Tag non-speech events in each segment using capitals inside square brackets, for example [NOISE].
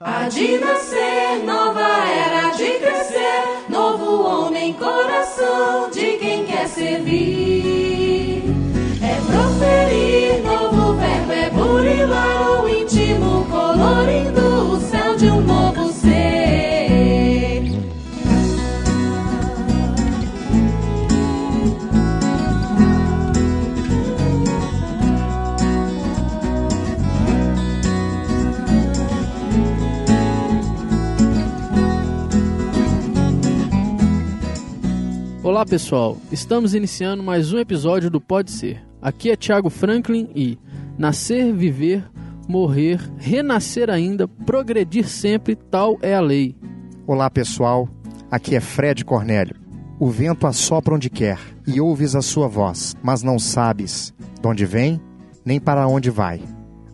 Há de nascer, nova era de crescer, novo homem, coração de quem quer servir. É proferir, novo verbo é burilar o íntimo, colorindo Olá pessoal, estamos iniciando mais um episódio do Pode Ser. Aqui é Thiago Franklin e nascer, viver, morrer, renascer ainda, progredir sempre, tal é a lei. Olá pessoal, aqui é Fred Cornélio. O vento assopra onde quer e ouves a sua voz, mas não sabes de onde vem nem para onde vai.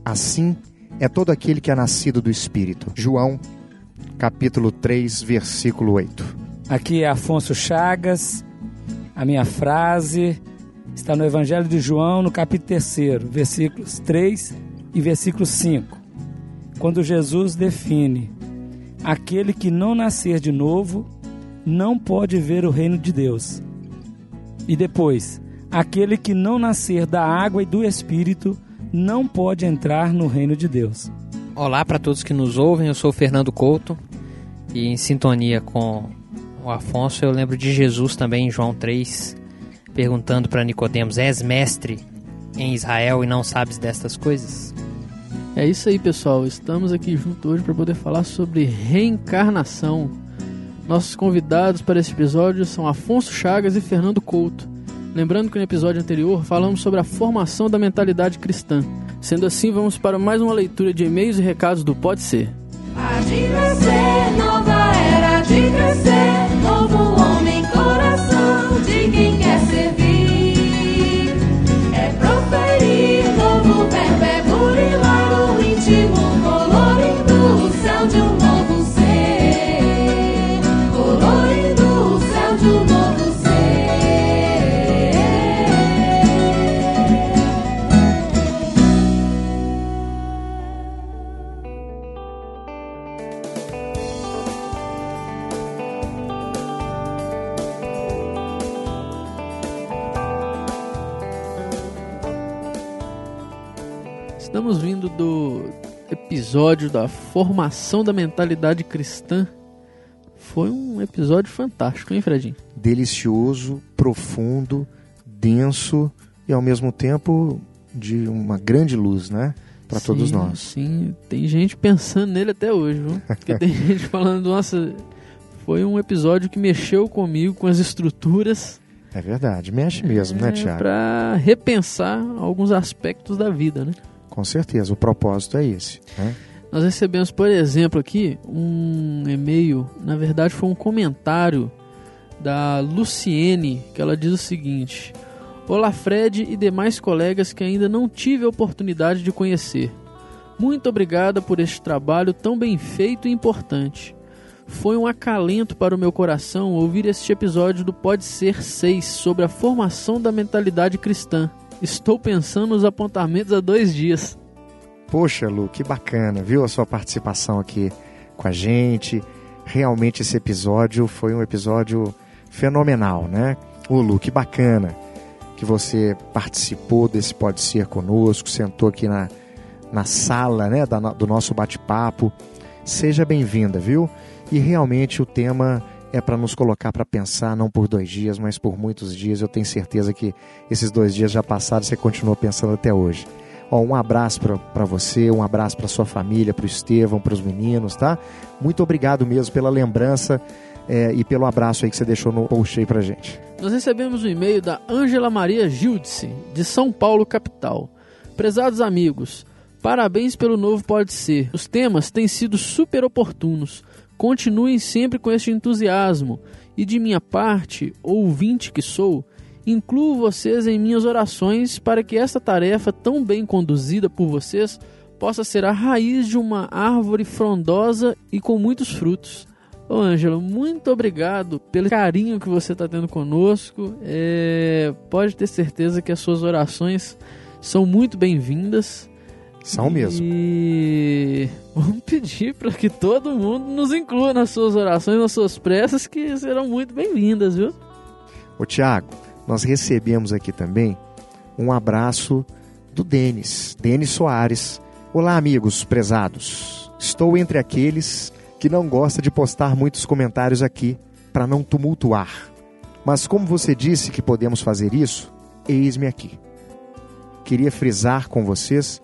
Assim é todo aquele que é nascido do Espírito. João, capítulo 3, versículo 8. Aqui é Afonso Chagas. A minha frase está no Evangelho de João, no capítulo 3, versículos 3 e versículo 5. Quando Jesus define: Aquele que não nascer de novo não pode ver o reino de Deus. E depois: Aquele que não nascer da água e do espírito não pode entrar no reino de Deus. Olá para todos que nos ouvem, eu sou Fernando Couto e em sintonia com o Afonso, eu lembro de Jesus também em João 3, perguntando para Nicodemos: "És mestre em Israel e não sabes destas coisas?" É isso aí pessoal, estamos aqui juntos hoje para poder falar sobre reencarnação. Nossos convidados para este episódio são Afonso Chagas e Fernando Couto. Lembrando que no episódio anterior falamos sobre a formação da mentalidade cristã. Sendo assim, vamos para mais uma leitura de e-mails e recados do Pode Ser. Há de nascer, Do episódio da formação da mentalidade cristã. Foi um episódio fantástico, hein, Fredinho? Delicioso, profundo, denso e ao mesmo tempo de uma grande luz, né? Para todos nós. Sim, tem gente pensando nele até hoje, viu? [LAUGHS] Porque tem gente falando, nossa, foi um episódio que mexeu comigo, com as estruturas, É verdade, mexe mesmo, né, é, Tiago? pra repensar alguns aspectos da vida, né? Com certeza, o propósito é esse. Né? Nós recebemos, por exemplo, aqui um e-mail, na verdade foi um comentário da Luciene, que ela diz o seguinte: Olá, Fred e demais colegas que ainda não tive a oportunidade de conhecer. Muito obrigada por este trabalho tão bem feito e importante. Foi um acalento para o meu coração ouvir este episódio do Pode Ser 6 sobre a formação da mentalidade cristã. Estou pensando nos apontamentos há dois dias. Poxa, Lu, que bacana, viu a sua participação aqui com a gente. Realmente esse episódio foi um episódio fenomenal, né? Ô, Lu, que bacana que você participou desse Pode Ser conosco, sentou aqui na, na sala né, da do nosso bate-papo. Seja bem-vinda, viu? E realmente o tema é para nos colocar para pensar, não por dois dias, mas por muitos dias. Eu tenho certeza que esses dois dias já passaram você continua pensando até hoje. Ó, um abraço para você, um abraço para sua família, para o Estevão, para os meninos, tá? Muito obrigado mesmo pela lembrança é, e pelo abraço aí que você deixou no post aí pra gente. Nós recebemos um e-mail da Ângela Maria Gildice, de São Paulo, capital. Prezados amigos, parabéns pelo novo Pode Ser. Os temas têm sido super oportunos. Continuem sempre com este entusiasmo. E de minha parte, ouvinte que sou, incluo vocês em minhas orações para que esta tarefa tão bem conduzida por vocês possa ser a raiz de uma árvore frondosa e com muitos frutos. Ô Ângelo, muito obrigado pelo carinho que você está tendo conosco. É, pode ter certeza que as suas orações são muito bem-vindas. São mesmo. E [LAUGHS] vamos pedir para que todo mundo nos inclua nas suas orações, nas suas preces, que serão muito bem-vindas, viu? Ô Tiago, nós recebemos aqui também um abraço do Denis, Denis Soares. Olá, amigos prezados. Estou entre aqueles que não gosta de postar muitos comentários aqui para não tumultuar. Mas como você disse que podemos fazer isso, eis-me aqui. Queria frisar com vocês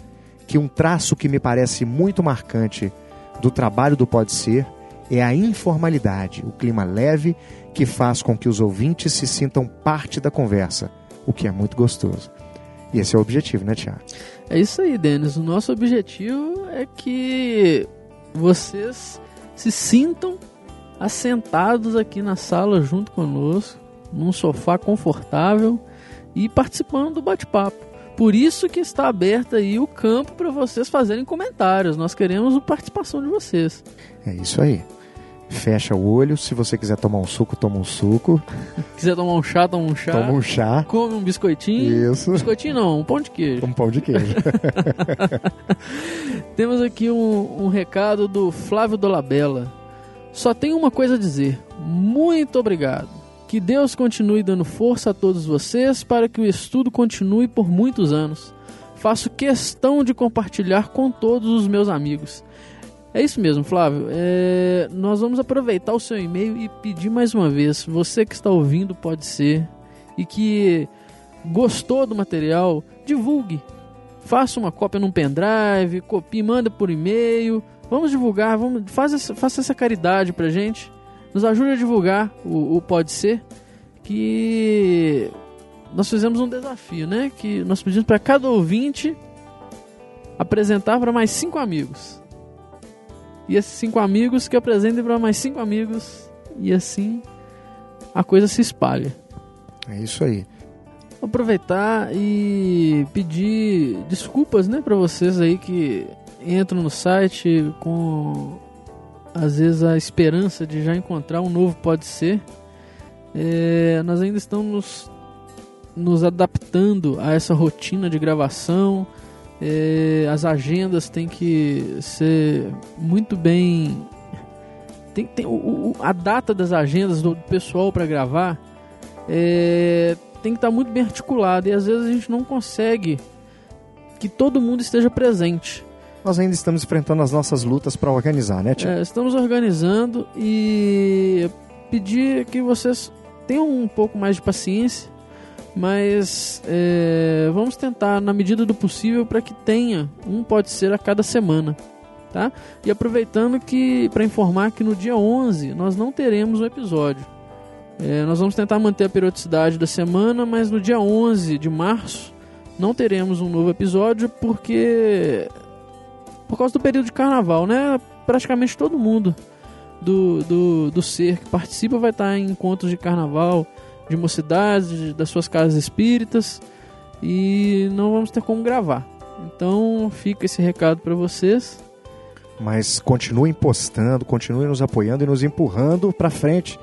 que um traço que me parece muito marcante do trabalho do Pode Ser é a informalidade, o clima leve que faz com que os ouvintes se sintam parte da conversa, o que é muito gostoso. E esse é o objetivo, né, Tiago? É isso aí, Denis. O nosso objetivo é que vocês se sintam assentados aqui na sala junto conosco, num sofá confortável e participando do bate-papo. Por isso que está aberto aí o campo para vocês fazerem comentários. Nós queremos a participação de vocês. É isso aí. Fecha o olho, se você quiser tomar um suco, toma um suco. [LAUGHS] Quiser tomar um chá, toma um chá. Toma um chá. Come um biscoitinho. Isso. Biscoitinho não, um pão de queijo. Um pão de queijo. [LAUGHS] Temos aqui um, um recado do Flávio Dolabella. Só tenho uma coisa a dizer. Muito obrigado. Que Deus continue dando força a todos vocês para que o estudo continue por muitos anos. Faço questão de compartilhar com todos os meus amigos. É isso mesmo, Flávio. É, nós vamos aproveitar o seu e-mail e pedir mais uma vez. Você que está ouvindo pode ser e que gostou do material, divulgue. Faça uma cópia num pendrive, copie, manda por e-mail. Vamos divulgar, vamos, essa, faça essa caridade pra gente. Nos ajude a divulgar o, o Pode Ser. Que nós fizemos um desafio, né? Que nós pedimos para cada ouvinte apresentar para mais cinco amigos. E esses cinco amigos que apresentem para mais cinco amigos. E assim a coisa se espalha. É isso aí. Vou aproveitar e pedir desculpas, né, para vocês aí que entram no site com às vezes a esperança de já encontrar um novo pode ser. É, nós ainda estamos nos adaptando a essa rotina de gravação. É, as agendas têm que ser muito bem. Tem, tem, o, o- a data das agendas do pessoal para gravar é, tem que estar muito bem articulada e às vezes a gente não consegue que todo mundo esteja presente. Nós ainda estamos enfrentando as nossas lutas para organizar, né, Tiago? É, estamos organizando e pedir que vocês tenham um pouco mais de paciência, mas é, vamos tentar na medida do possível para que tenha um pode ser a cada semana, tá? E aproveitando que para informar que no dia 11 nós não teremos um episódio. É, nós vamos tentar manter a periodicidade da semana, mas no dia 11 de março não teremos um novo episódio porque por causa do período de carnaval, né? Praticamente todo mundo do, do, do ser que participa vai estar em encontros de carnaval, de mocidades, de- das suas casas espíritas e não vamos ter como gravar. Então fica esse recado para vocês. Mas continuem postando, continuem nos apoiando e nos empurrando para frente,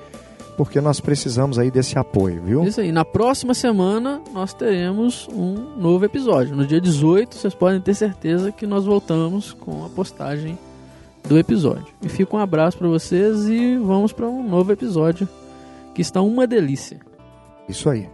porque nós precisamos aí desse apoio, viu? Isso aí. Na próxima semana nós teremos um novo episódio. No dia 18, vocês podem ter certeza que nós voltamos com a postagem do episódio. E fica um abraço para vocês e vamos para um novo episódio que está uma delícia. Isso aí.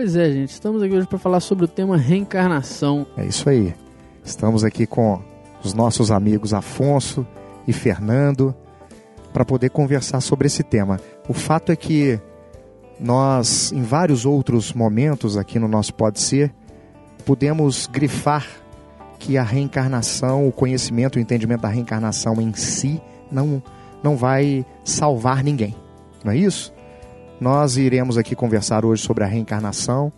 Pois é, gente, estamos aqui hoje para falar sobre o tema reencarnação. É isso aí. Estamos aqui com os nossos amigos Afonso e Fernando para poder conversar sobre esse tema. O fato é que nós, em vários outros momentos aqui no nosso Pode Ser, podemos grifar que a reencarnação, o conhecimento, o entendimento da reencarnação em si não, não vai salvar ninguém. Não é isso? Nós iremos aqui conversar hoje sobre a reencarnação,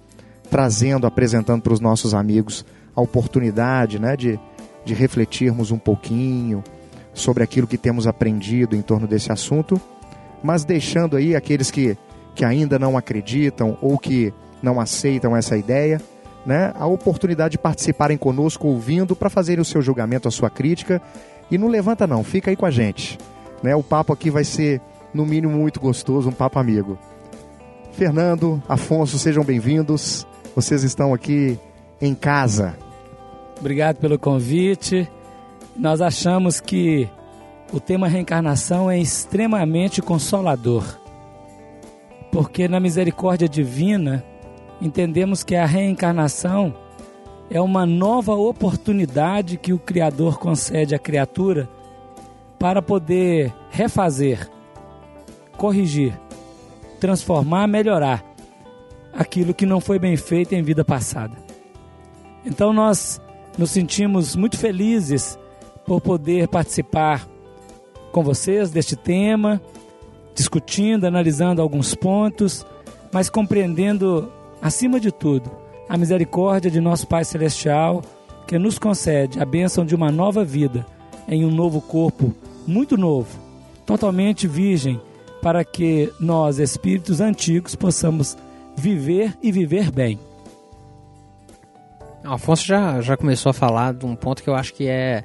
trazendo, apresentando para os nossos amigos a oportunidade né, de, de refletirmos um pouquinho sobre aquilo que temos aprendido em torno desse assunto, mas deixando aí aqueles que, que ainda não acreditam ou que não aceitam essa ideia, né, a oportunidade de participarem conosco ouvindo para fazerem o seu julgamento, a sua crítica. E não levanta não, fica aí com a gente. Né? O papo aqui vai ser, no mínimo, muito gostoso, um papo amigo. Fernando, Afonso, sejam bem-vindos. Vocês estão aqui em casa. Obrigado pelo convite. Nós achamos que o tema reencarnação é extremamente consolador. Porque na misericórdia divina, entendemos que a reencarnação é uma nova oportunidade que o Criador concede à criatura para poder refazer, corrigir, transformar, melhorar aquilo que não foi bem feito em vida passada. Então nós nos sentimos muito felizes por poder participar com vocês deste tema, discutindo, analisando alguns pontos, mas compreendendo, acima de tudo, a misericórdia de nosso Pai Celestial, que nos concede a bênção de uma nova vida em um novo corpo muito novo, totalmente virgem, para que nós, espíritos antigos, possamos viver e viver bem. Afonso já, já começou a falar de um ponto que eu acho que é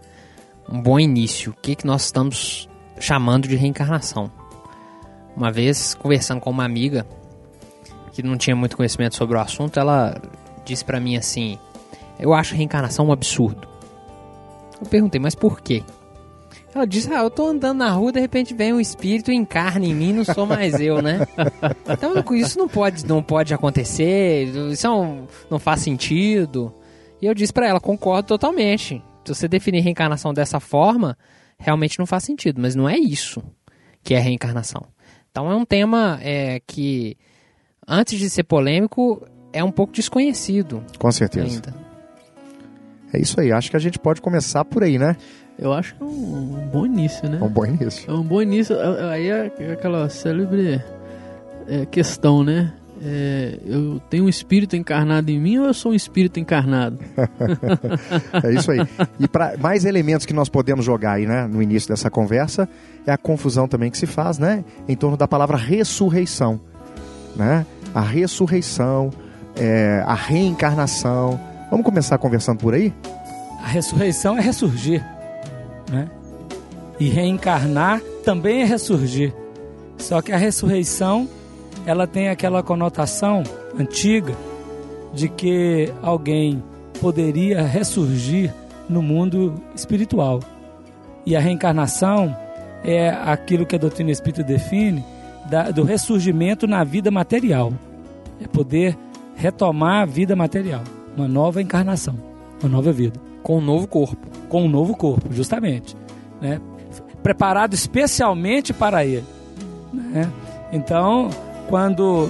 um bom início. O que, que nós estamos chamando de reencarnação? Uma vez, conversando com uma amiga que não tinha muito conhecimento sobre o assunto, ela disse para mim assim: Eu acho reencarnação um absurdo. Eu perguntei, mas por quê? Ela disse: Ah, eu tô andando na rua, de repente vem um espírito, encarna em mim, não sou mais eu, né? [LAUGHS] Então isso não pode, não pode acontecer, isso não, não faz sentido. E eu disse para ela: concordo totalmente. Se você definir reencarnação dessa forma, realmente não faz sentido, mas não é isso que é reencarnação. Então é um tema é, que, antes de ser polêmico, é um pouco desconhecido. Com certeza. Ainda. É isso aí, acho que a gente pode começar por aí, né? Eu acho que é um, um bom início, né? É um bom início. É um bom início. Aí é aquela célebre é, questão, né? É, eu tenho um espírito encarnado em mim ou eu sou um espírito encarnado? [LAUGHS] é isso aí. E para mais elementos que nós podemos jogar aí, né, no início dessa conversa, é a confusão também que se faz, né, em torno da palavra ressurreição, né? A ressurreição, é, a reencarnação. Vamos começar conversando por aí? A ressurreição é ressurgir, né? E reencarnar também é ressurgir. Só que a ressurreição ela tem aquela conotação antiga de que alguém poderia ressurgir no mundo espiritual. E a reencarnação é aquilo que a doutrina espírita define da, do ressurgimento na vida material. É poder retomar a vida material, uma nova encarnação, uma nova vida. Com um novo corpo. Com um novo corpo, justamente. Né? Preparado especialmente para ele. Né? Então, quando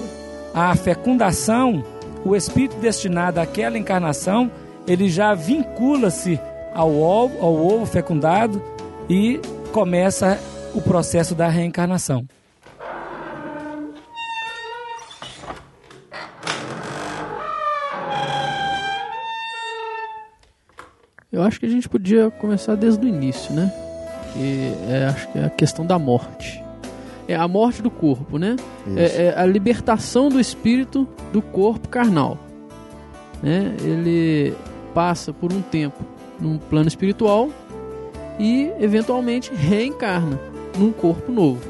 há fecundação, o espírito destinado àquela encarnação, ele já vincula-se ao ovo, ao ovo fecundado e começa o processo da reencarnação. Eu acho que a gente podia começar desde o início, né? Que é, acho que é a questão da morte. É a morte do corpo, né? É, é, a libertação do espírito do corpo carnal. Né? Ele passa por um tempo num plano espiritual e eventualmente reencarna num corpo novo.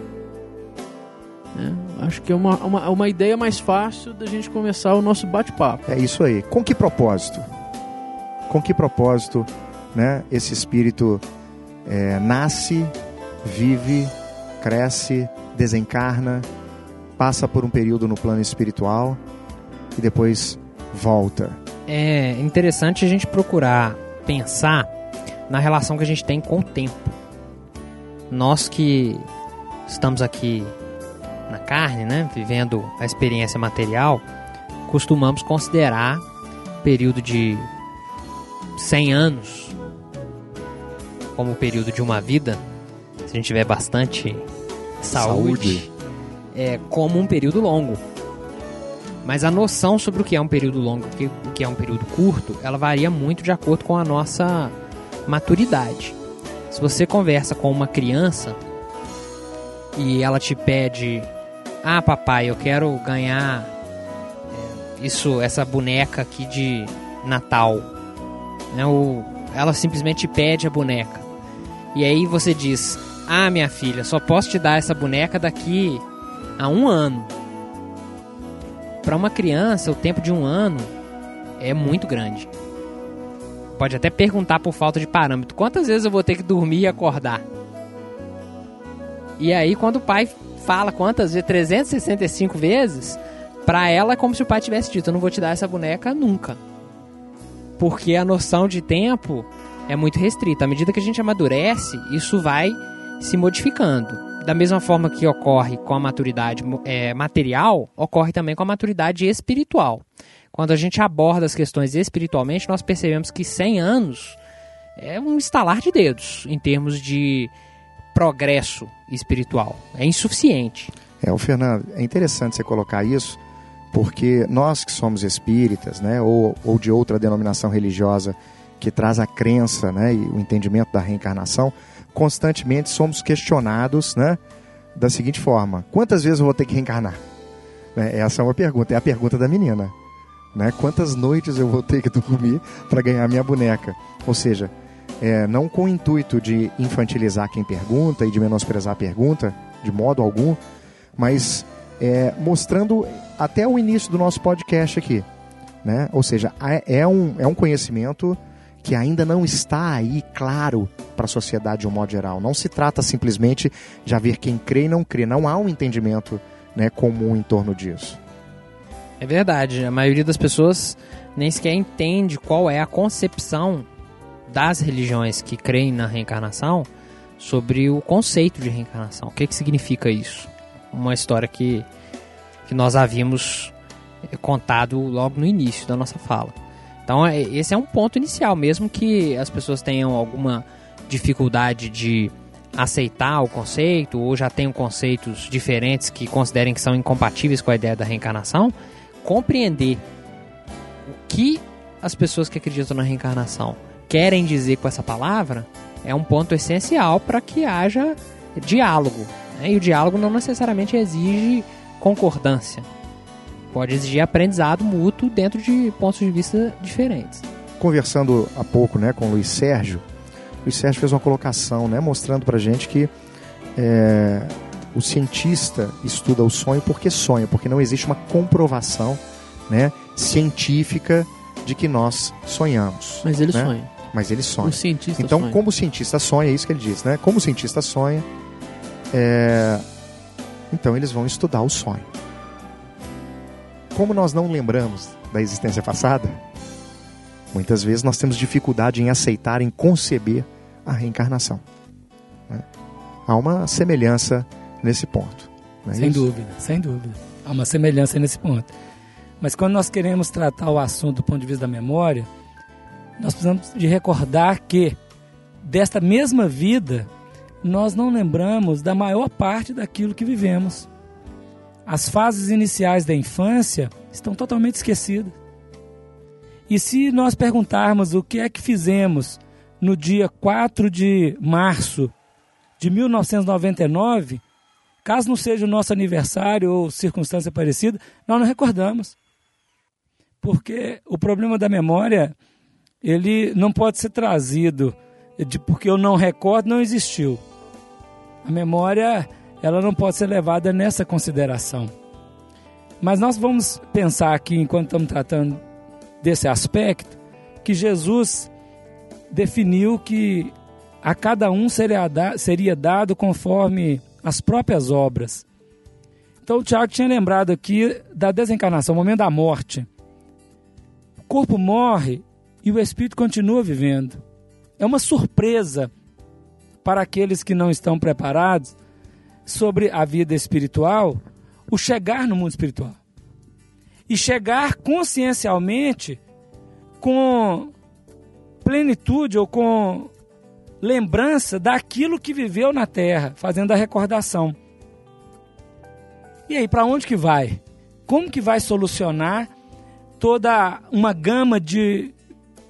Né? Acho que é uma, uma, uma ideia mais fácil da gente começar o nosso bate-papo. É isso aí. Com que propósito? Com que propósito né, esse espírito é, nasce, vive, cresce, desencarna, passa por um período no plano espiritual e depois volta. É interessante a gente procurar pensar na relação que a gente tem com o tempo. Nós que estamos aqui na carne, né, vivendo a experiência material, costumamos considerar período de 100 anos como o período de uma vida, se a gente tiver bastante saúde, saúde. É, como um período longo. Mas a noção sobre o que é um período longo e o que é um período curto, ela varia muito de acordo com a nossa maturidade. Se você conversa com uma criança e ela te pede Ah, papai, eu quero ganhar é, isso, essa boneca aqui de Natal. Né, o, ela simplesmente pede a boneca. E aí você diz: Ah, minha filha, só posso te dar essa boneca daqui a um ano. Para uma criança, o tempo de um ano é muito grande. Pode até perguntar por falta de parâmetro: quantas vezes eu vou ter que dormir e acordar? E aí, quando o pai fala quantas vezes? 365 vezes, pra ela é como se o pai tivesse dito: Eu não vou te dar essa boneca nunca. Porque a noção de tempo é muito restrita. À medida que a gente amadurece, isso vai se modificando. Da mesma forma que ocorre com a maturidade é, material, ocorre também com a maturidade espiritual. Quando a gente aborda as questões espiritualmente, nós percebemos que 100 anos é um estalar de dedos em termos de progresso espiritual. É insuficiente. É, o Fernando, é interessante você colocar isso, porque nós que somos espíritas, né, ou, ou de outra denominação religiosa que traz a crença, né, e o entendimento da reencarnação, constantemente somos questionados, né, da seguinte forma: quantas vezes eu vou ter que reencarnar? Né, essa é uma pergunta, é a pergunta da menina. Né? Quantas noites eu vou ter que dormir [LAUGHS] para ganhar minha boneca? Ou seja, é, não com o intuito de infantilizar quem pergunta e de menosprezar a pergunta, de modo algum, mas é, mostrando até o início do nosso podcast aqui. Né? Ou seja, é um, é um conhecimento que ainda não está aí claro para a sociedade de um modo geral. Não se trata simplesmente de haver quem crê e não crê. Não há um entendimento né, comum em torno disso. É verdade, a maioria das pessoas nem sequer entende qual é a concepção das religiões que creem na reencarnação sobre o conceito de reencarnação. O que, que significa isso? Uma história que, que nós havíamos eh, contado logo no início da nossa fala. Então, é, esse é um ponto inicial, mesmo que as pessoas tenham alguma dificuldade de aceitar o conceito ou já tenham conceitos diferentes que considerem que são incompatíveis com a ideia da reencarnação, compreender o que as pessoas que acreditam na reencarnação querem dizer com essa palavra é um ponto essencial para que haja diálogo. Né? E o diálogo não necessariamente exige concordância. Pode exigir aprendizado mútuo dentro de pontos de vista diferentes. Conversando há pouco né, com o Luiz Sérgio, o Luiz Sérgio fez uma colocação né, mostrando para gente que é, o cientista estuda o sonho porque sonha, porque não existe uma comprovação né, científica de que nós sonhamos. Mas ele né? sonha. Mas ele sonha. O cientista então, sonha. como o cientista sonha, é isso que ele diz, né? Como o cientista sonha, é... então eles vão estudar o sonho. Como nós não lembramos da existência passada, muitas vezes nós temos dificuldade em aceitar, em conceber a reencarnação. né? Há uma semelhança nesse ponto. é Sem isso? dúvida, sem dúvida. Há uma semelhança nesse ponto. Mas quando nós queremos tratar o assunto do ponto de vista da memória, nós precisamos de recordar que desta mesma vida nós não lembramos da maior parte daquilo que vivemos. As fases iniciais da infância estão totalmente esquecidas. E se nós perguntarmos o que é que fizemos no dia 4 de março de 1999, caso não seja o nosso aniversário ou circunstância parecida, nós não recordamos. Porque o problema da memória, ele não pode ser trazido de porque eu não recordo, não existiu. A memória, ela não pode ser levada nessa consideração. Mas nós vamos pensar aqui, enquanto estamos tratando desse aspecto, que Jesus definiu que a cada um seria, seria dado conforme as próprias obras. Então o Tiago tinha lembrado aqui da desencarnação, o momento da morte. O corpo morre e o espírito continua vivendo. É uma surpresa para aqueles que não estão preparados sobre a vida espiritual, o chegar no mundo espiritual. E chegar consciencialmente com plenitude ou com lembrança daquilo que viveu na terra, fazendo a recordação. E aí, para onde que vai? Como que vai solucionar toda uma gama de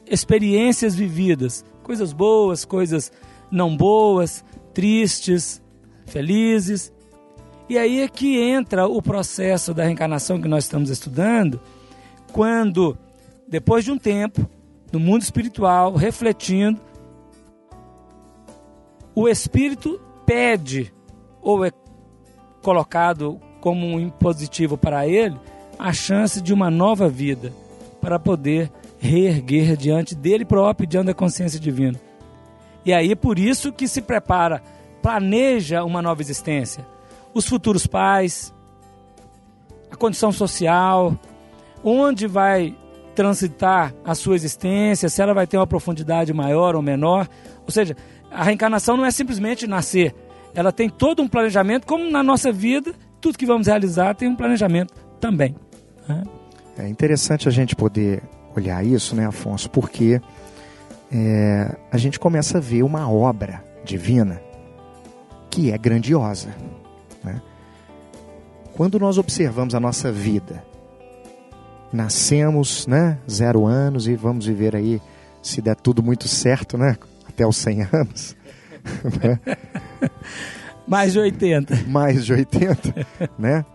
experiências vividas? Coisas boas, coisas não boas, tristes, felizes. E aí é que entra o processo da reencarnação que nós estamos estudando, quando, depois de um tempo, no mundo espiritual, refletindo, o espírito pede, ou é colocado como um impositivo para ele, a chance de uma nova vida, para poder reerguer diante dele próprio, diante da consciência divina. E aí é por isso que se prepara, planeja uma nova existência. Os futuros pais, a condição social, onde vai transitar a sua existência, se ela vai ter uma profundidade maior ou menor. Ou seja, a reencarnação não é simplesmente nascer, ela tem todo um planejamento, como na nossa vida, tudo que vamos realizar tem um planejamento também. né? É interessante a gente poder olhar isso, né, Afonso? Porque é, a gente começa a ver uma obra divina que é grandiosa. Né? Quando nós observamos a nossa vida, nascemos, né, zero anos e vamos viver aí, se der tudo muito certo, né, até os 100 anos, [LAUGHS] né? Mais de 80. mais de 80, né?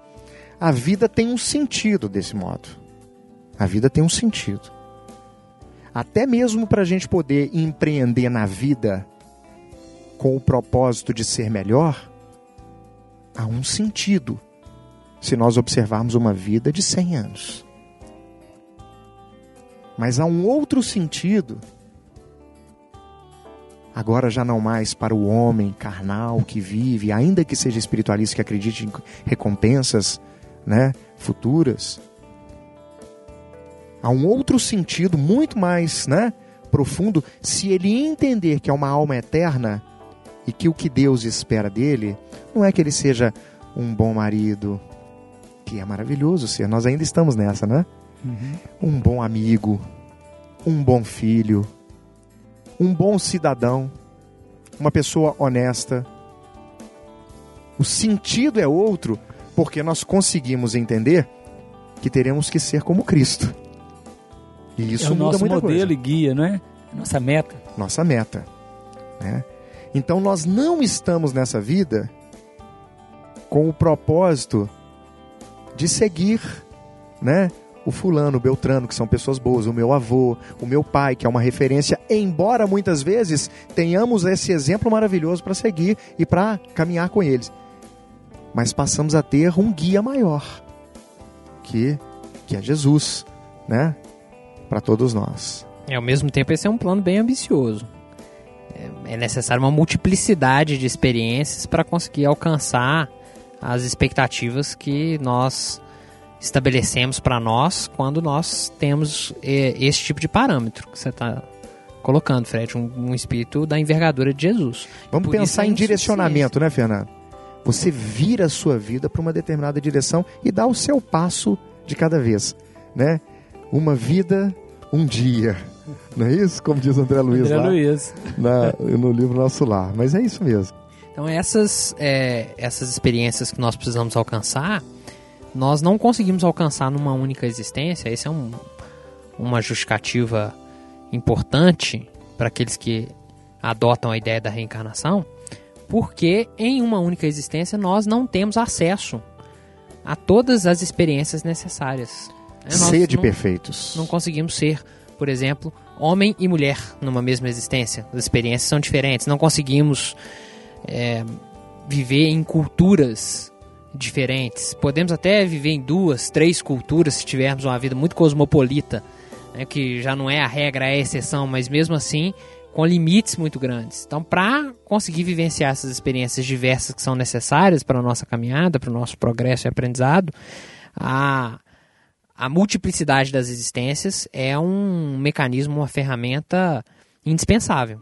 A vida tem um sentido desse modo. A vida tem um sentido. Até mesmo para a gente poder empreender na vida com o propósito de ser melhor, há um sentido se nós observarmos uma vida de 100 anos. Mas há um outro sentido, agora já não mais para o homem carnal que vive, ainda que seja espiritualista, que acredite em recompensas né, futuras. Há um outro sentido muito mais né, profundo se ele entender que é uma alma eterna e que o que Deus espera dele não é que ele seja um bom marido, que é maravilhoso ser, nós ainda estamos nessa, né? Um bom amigo, um bom filho, um bom cidadão, uma pessoa honesta. O sentido é outro porque nós conseguimos entender que teremos que ser como Cristo. E isso é o muda nosso modelo coisa e guia, não é? A nossa meta. nossa meta. Né? Então nós não estamos nessa vida com o propósito de seguir né, o fulano, o Beltrano, que são pessoas boas, o meu avô, o meu pai, que é uma referência, embora muitas vezes tenhamos esse exemplo maravilhoso para seguir e para caminhar com eles. Mas passamos a ter um guia maior, que, que é Jesus, né? Para todos nós. E ao mesmo tempo esse é um plano bem ambicioso. É- É necessário uma multiplicidade de experiências para conseguir alcançar as expectativas que nós estabelecemos para nós quando nós temos eh, esse tipo de parâmetro que você está colocando, Fred, um, um espírito da envergadura de Jesus. Vamos Por pensar é em direcionamento, né, Fernando? Você vira a sua vida para uma determinada direção e dá o seu passo de cada vez, né? Uma vida, um dia. Não é isso? Como diz André Luiz André lá Luiz. na- no livro Nosso Lar. Mas é isso mesmo. Então essas, é, essas experiências que nós precisamos alcançar, nós não conseguimos alcançar numa única existência. Essa é um, uma justificativa importante para aqueles que adotam a ideia da reencarnação, porque em uma única existência nós não temos acesso a todas as experiências necessárias. Nós Ceia de não- perfeitos. não conseguimos ser, por exemplo, homem e mulher numa mesma existência. As experiências são diferentes. Não conseguimos é, viver em culturas diferentes. Podemos até viver em duas, três culturas se tivermos uma vida muito cosmopolita, né, que já não é a regra, é a exceção, mas mesmo assim com limites muito grandes. Então, para conseguir vivenciar essas experiências diversas que são necessárias para a nossa caminhada, para o nosso progresso e aprendizado, a a multiplicidade das existências é um mecanismo, uma ferramenta indispensável.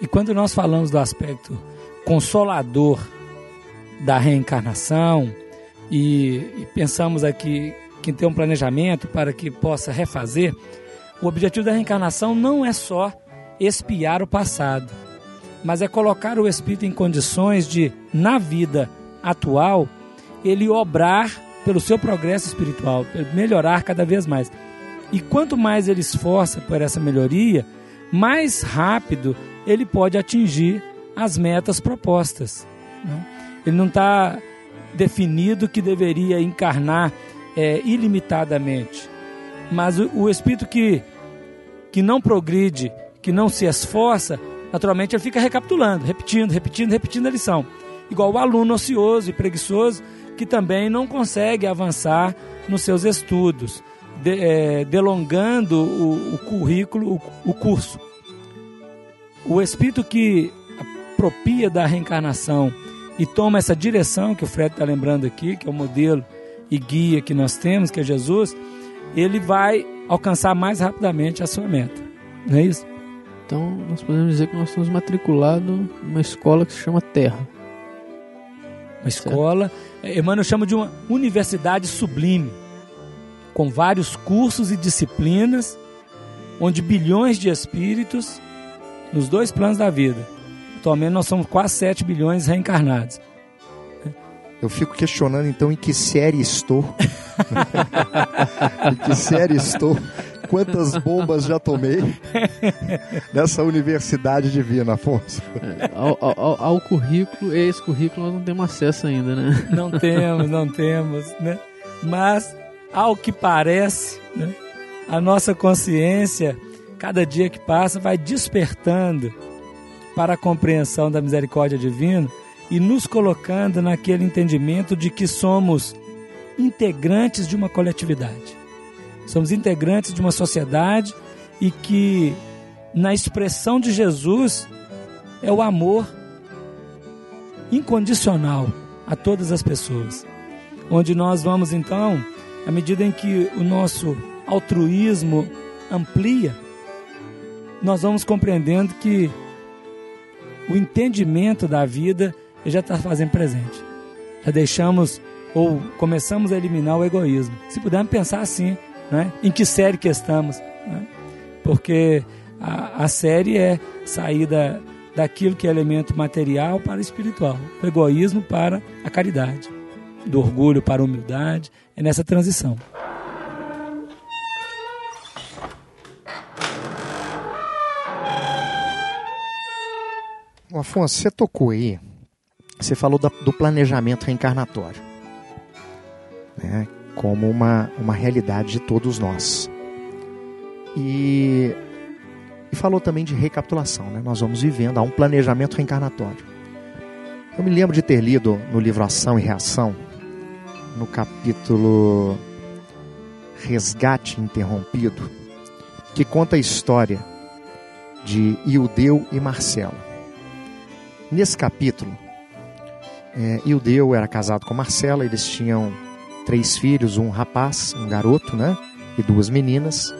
E quando nós falamos do aspecto consolador da reencarnação e, e pensamos aqui que tem um planejamento para que possa refazer, o objetivo da reencarnação não é só espiar o passado, mas é colocar o espírito em condições de, na vida atual, ele obrar pelo seu progresso espiritual, melhorar cada vez mais. E quanto mais ele esforça por essa melhoria, mais rápido ele pode atingir as metas propostas. né? Ele não está definido que deveria encarnar é, ilimitadamente. Mas o, o espírito que, que não progride, que não se esforça, naturalmente ele fica recapitulando, repetindo, repetindo, repetindo a lição. Igual o aluno ocioso e preguiçoso que também não consegue avançar nos seus estudos, de, é, delongando o, o currículo, o, o curso. O espírito que apropria da reencarnação e toma essa direção que o Fred está lembrando aqui, que é o modelo e guia que nós temos, que é Jesus, ele vai alcançar mais rapidamente a sua meta. Não é isso? Então, nós podemos dizer que nós estamos matriculados numa escola que se chama Terra. Uma escola, Emmanuel chama de uma universidade sublime, com vários cursos e disciplinas, onde bilhões de espíritos, nos dois planos da vida, atualmente nós somos quase 7 bilhões reencarnados. Eu fico questionando então em que série estou. [LAUGHS] [LAUGHS] em que série estou? Quantas bombas já tomei [LAUGHS] nessa universidade divina, Afonso? É, ao, ao, ao, currículo, esse currículo nós não temos acesso ainda, né? Não temos, não temos, né? Mas, ao que parece, né? a nossa consciência, cada dia que passa, vai despertando para a compreensão da misericórdia divina e nos colocando naquele entendimento de que somos integrantes de uma coletividade. Somos integrantes de uma sociedade e que na expressão de Jesus é o amor incondicional a todas as pessoas. Onde nós vamos então, à medida em que o nosso altruísmo amplia, nós vamos compreendendo que o entendimento da vida já está fazendo presente. Já deixamos ou começamos a eliminar o egoísmo. Se pudermos pensar assim, né? em que série que estamos. Né? Porque a, a série é sair da, daquilo que é elemento material para espiritual, do egoísmo para a caridade, do orgulho para a humildade. É nessa transição. Afonso, você tocou aí, você falou do planejamento reencarnatório, né, como uma, uma realidade de todos nós. E, e falou também de recapitulação, né? nós vamos vivendo, há um planejamento reencarnatório. Eu me lembro de ter lido no livro Ação e Reação, no capítulo Resgate Interrompido, que conta a história de Ildeu e Marcelo. Nesse capítulo, é, Ildeu era casado com Marcela, eles tinham três filhos, um rapaz, um garoto, né? E duas meninas.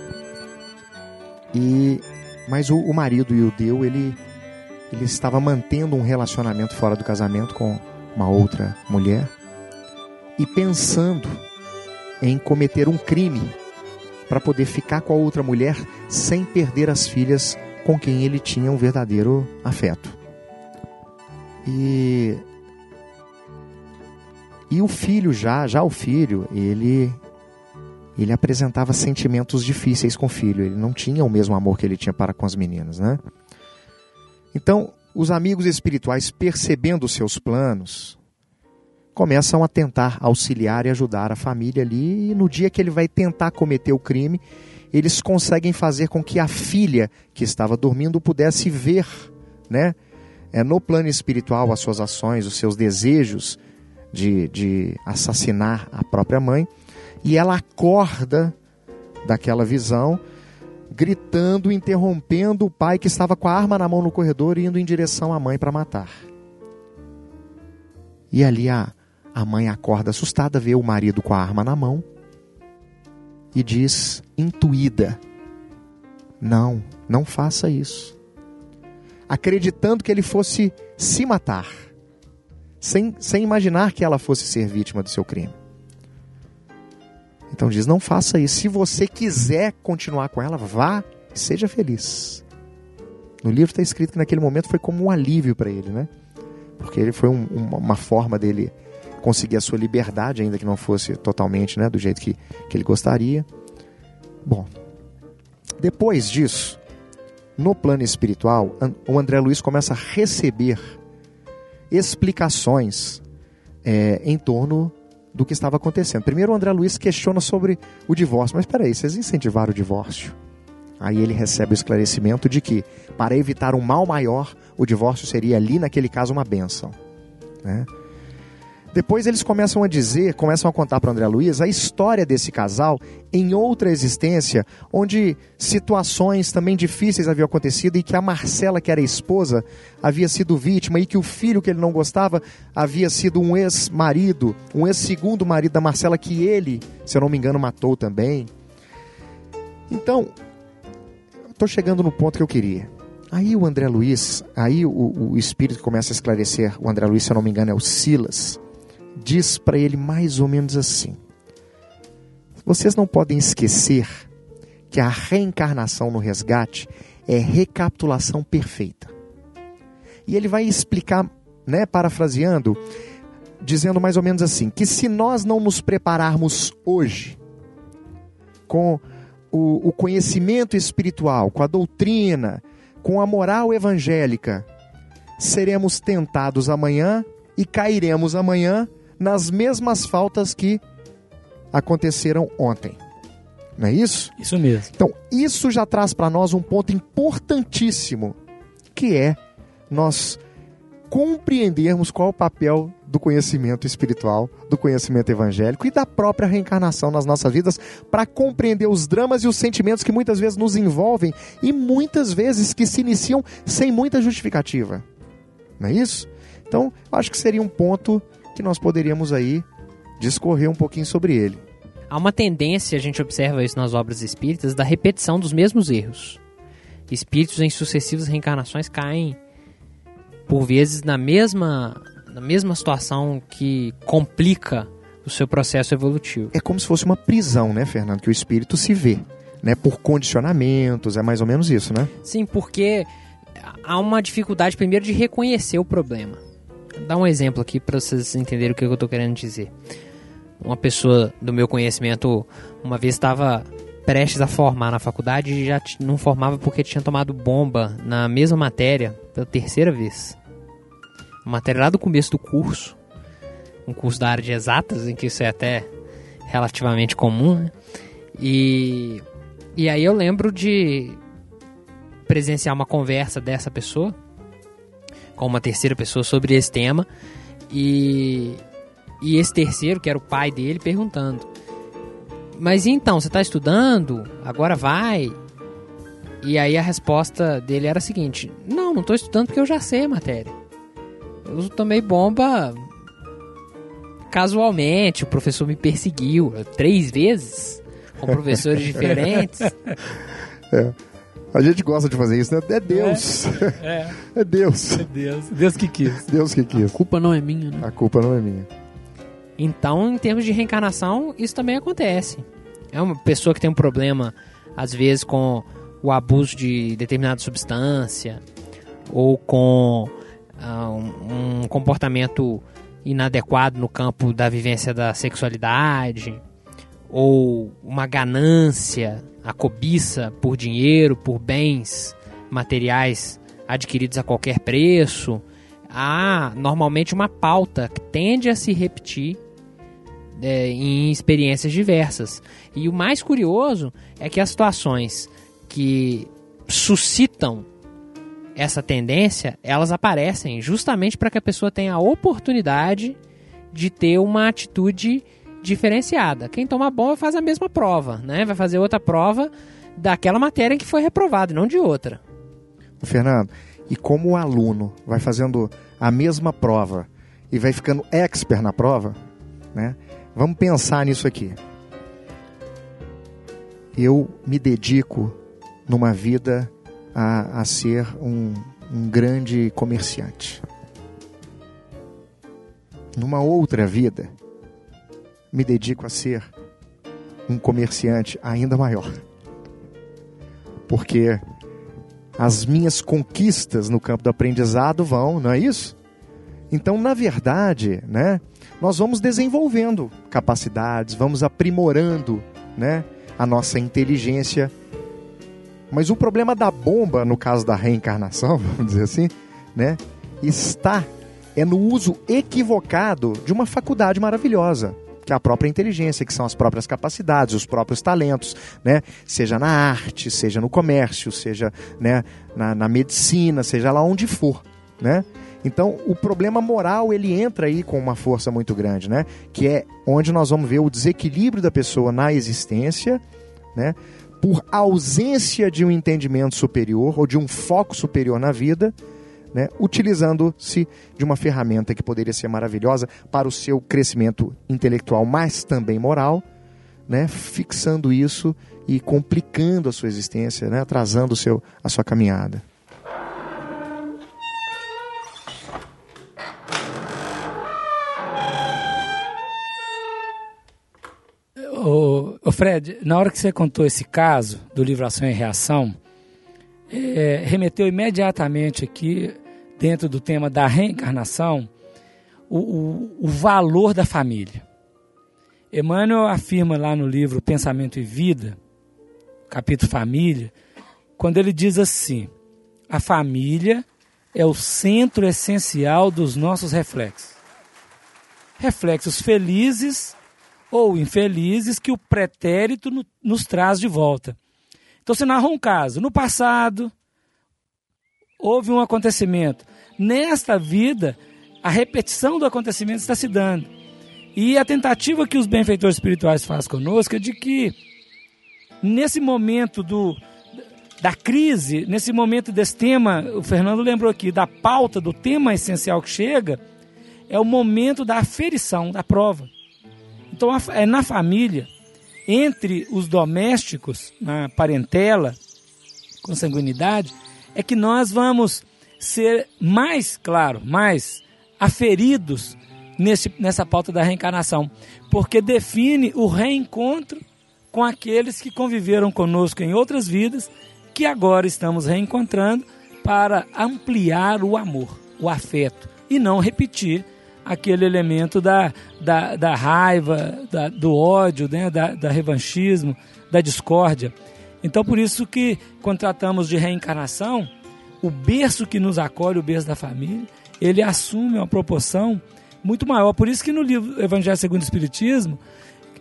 E mas o, o marido Ildeu, ele ele estava mantendo um relacionamento fora do casamento com uma outra mulher e pensando em cometer um crime para poder ficar com a outra mulher sem perder as filhas com quem ele tinha um verdadeiro afeto. E e o filho já, já o filho, ele ele apresentava sentimentos difíceis com o filho, ele não tinha o mesmo amor que ele tinha para com as meninas, né? Então, os amigos espirituais, percebendo seus planos, começam a tentar auxiliar e ajudar a família ali, e no dia que ele vai tentar cometer o crime, eles conseguem fazer com que a filha que estava dormindo pudesse ver, né? é, no plano espiritual as suas ações, os seus desejos de, de assassinar a própria mãe, e ela acorda daquela visão, gritando, interrompendo o pai que estava com a arma na mão no corredor, indo em direção à mãe para matar. E ali a, a mãe acorda assustada, vê o marido com a arma na mão e diz, intuída: Não, não faça isso acreditando que ele fosse se matar, sem, sem imaginar que ela fosse ser vítima do seu crime. Então diz: não faça isso. Se você quiser continuar com ela, vá e seja feliz. No livro está escrito que naquele momento foi como um alívio para ele, né? Porque ele foi um, uma forma dele conseguir a sua liberdade, ainda que não fosse totalmente né, do jeito que, que ele gostaria. Bom, depois disso, no plano espiritual, o André Luiz começa a receber explicações é, em torno do que estava acontecendo. Primeiro, o André Luiz questiona sobre o divórcio. Mas espera aí, vocês incentivaram o divórcio? Aí ele recebe o esclarecimento de que, para evitar um mal maior, o divórcio seria ali, naquele caso, uma bênção. Né? Depois eles começam a dizer, começam a contar para André Luiz a história desse casal em outra existência, onde situações também difíceis haviam acontecido e que a Marcela, que era esposa, havia sido vítima e que o filho que ele não gostava havia sido um ex-marido, um ex-segundo marido da Marcela que ele, se eu não me engano, matou também. Então, estou chegando no ponto que eu queria. Aí o André Luiz, aí o, o espírito começa a esclarecer, o André Luiz, se eu não me engano, é o Silas diz para ele mais ou menos assim: Vocês não podem esquecer que a reencarnação no resgate é recapitulação perfeita. E ele vai explicar, né, parafraseando, dizendo mais ou menos assim: que se nós não nos prepararmos hoje com o, o conhecimento espiritual, com a doutrina, com a moral evangélica, seremos tentados amanhã e cairemos amanhã nas mesmas faltas que aconteceram ontem. Não é isso? Isso mesmo. Então, isso já traz para nós um ponto importantíssimo, que é nós compreendermos qual é o papel do conhecimento espiritual, do conhecimento evangélico e da própria reencarnação nas nossas vidas, para compreender os dramas e os sentimentos que muitas vezes nos envolvem e muitas vezes que se iniciam sem muita justificativa. Não é isso? Então, acho que seria um ponto que nós poderíamos aí discorrer um pouquinho sobre ele. Há uma tendência, a gente observa isso nas obras espíritas, da repetição dos mesmos erros. Espíritos em sucessivas reencarnações caem, por vezes, na mesma, na mesma situação que complica o seu processo evolutivo. É como se fosse uma prisão, né, Fernando? Que o espírito se vê, né? Por condicionamentos, é mais ou menos isso, né? Sim, porque há uma dificuldade, primeiro, de reconhecer o problema dar um exemplo aqui para vocês entenderem o que eu estou querendo dizer. Uma pessoa do meu conhecimento uma vez estava prestes a formar na faculdade e já não formava porque tinha tomado bomba na mesma matéria pela terceira vez. Matéria lá do começo do curso, um curso da área de exatas, em que isso é até relativamente comum, né? E, e aí eu lembro de presenciar uma conversa dessa pessoa com uma terceira pessoa sobre esse tema. E, e esse terceiro, que era o pai dele, perguntando: Mas então, você está estudando? Agora vai? E aí a resposta dele era a seguinte: Não, não estou estudando porque eu já sei a matéria. Eu tomei bomba casualmente, o professor me perseguiu três vezes com professores [LAUGHS] diferentes. É. A gente gosta de fazer isso, né? É Deus. É, [LAUGHS] É Deus. é Deus. Deus que quis. Deus que quis. A culpa não é minha, né? A culpa não é minha. Então, em termos de reencarnação, isso também acontece. É uma pessoa que tem um problema, às vezes, com o abuso de determinada substância ou com ah, um, um comportamento inadequado no campo da vivência da sexualidade ou uma ganância, a cobiça por dinheiro, por bens materiais adquiridos a qualquer preço. Há normalmente uma pauta que tende a se repetir é, em experiências diversas. E o mais curioso é que as situações que suscitam essa tendência, elas aparecem justamente para que a pessoa tenha a oportunidade de ter uma atitude diferenciada. Quem toma bomba faz a mesma prova, né? Vai fazer outra prova daquela matéria em que foi reprovado, não de outra. Fernando, e como o aluno vai fazendo a mesma prova e vai ficando expert na prova, né? Vamos pensar nisso aqui. Eu me dedico numa vida a, a ser um, um grande comerciante. Numa outra vida, me dedico a ser um comerciante ainda maior. Porque as minhas conquistas no campo do aprendizado vão, não é isso? Então, na verdade, né, nós vamos desenvolvendo capacidades, vamos aprimorando, né, a nossa inteligência. Mas o problema da bomba, no caso da reencarnação, [LAUGHS] vamos dizer assim, né, está é no uso equivocado de uma faculdade maravilhosa, que é a própria inteligência, que são as próprias capacidades, os próprios talentos, né? Seja na arte, seja no comércio, seja né, na, na medicina, seja lá onde for, né? Então, o problema moral, ele entra aí com uma força muito grande, né? Que é onde nós vamos ver o desequilíbrio da pessoa na existência, né? Por ausência de um entendimento superior ou de um foco superior na vida, né, utilizando-se de uma ferramenta que poderia ser maravilhosa para o seu crescimento intelectual, mas também moral, né, fixando isso e complicando a sua existência, né, atrasando o seu, a sua caminhada. Ô Fred, na hora que você contou esse caso do livro Ação e Reação, é, remeteu imediatamente aqui, dentro do tema da reencarnação, o, o, o valor da família. Emmanuel afirma lá no livro Pensamento e Vida, capítulo Família, quando ele diz assim: a família é o centro essencial dos nossos reflexos. Reflexos felizes ou infelizes que o pretérito no, nos traz de volta. Então você narra um caso. No passado, houve um acontecimento. Nesta vida, a repetição do acontecimento está se dando. E a tentativa que os benfeitores espirituais fazem conosco é de que, nesse momento do, da crise, nesse momento desse tema, o Fernando lembrou aqui, da pauta, do tema essencial que chega, é o momento da aferição, da prova. Então, é na família, entre os domésticos, na parentela, consanguinidade, é que nós vamos ser mais, claro, mais aferidos nesse, nessa pauta da reencarnação, porque define o reencontro com aqueles que conviveram conosco em outras vidas, que agora estamos reencontrando para ampliar o amor, o afeto, e não repetir aquele elemento da, da, da raiva, da, do ódio, né? da, da revanchismo, da discórdia. Então, por isso que, quando tratamos de reencarnação, o berço que nos acolhe, o berço da família, ele assume uma proporção muito maior. Por isso que no livro Evangelho segundo o Espiritismo,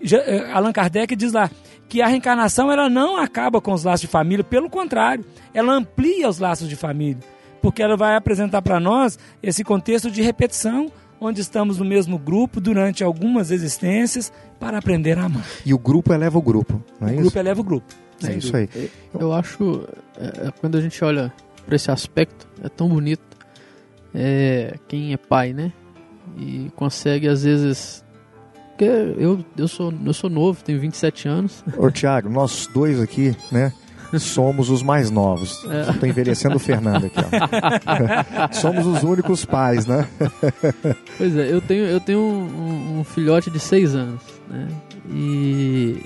eh, Allan Kardec diz lá que a reencarnação ela não acaba com os laços de família, pelo contrário, ela amplia os laços de família, porque ela vai apresentar para nós esse contexto de repetição, onde estamos no mesmo grupo durante algumas existências para aprender a amar. E o grupo eleva o grupo, não é o isso? grupo eleva o grupo. É sem isso dúvida. aí. Eu acho, é, é, quando a gente olha para esse aspecto, é tão bonito. É, quem é pai, né? E consegue, às vezes. Porque eu, eu, sou, eu sou novo, tenho 27 anos. [LAUGHS] Ô, Tiago, nós dois aqui, né? Somos os mais novos. É. Estou envelhecendo o Fernando aqui, ó. [LAUGHS] Somos os únicos pais, né? Pois é, eu tenho, eu tenho um, um- um filhote de 6 anos, né? E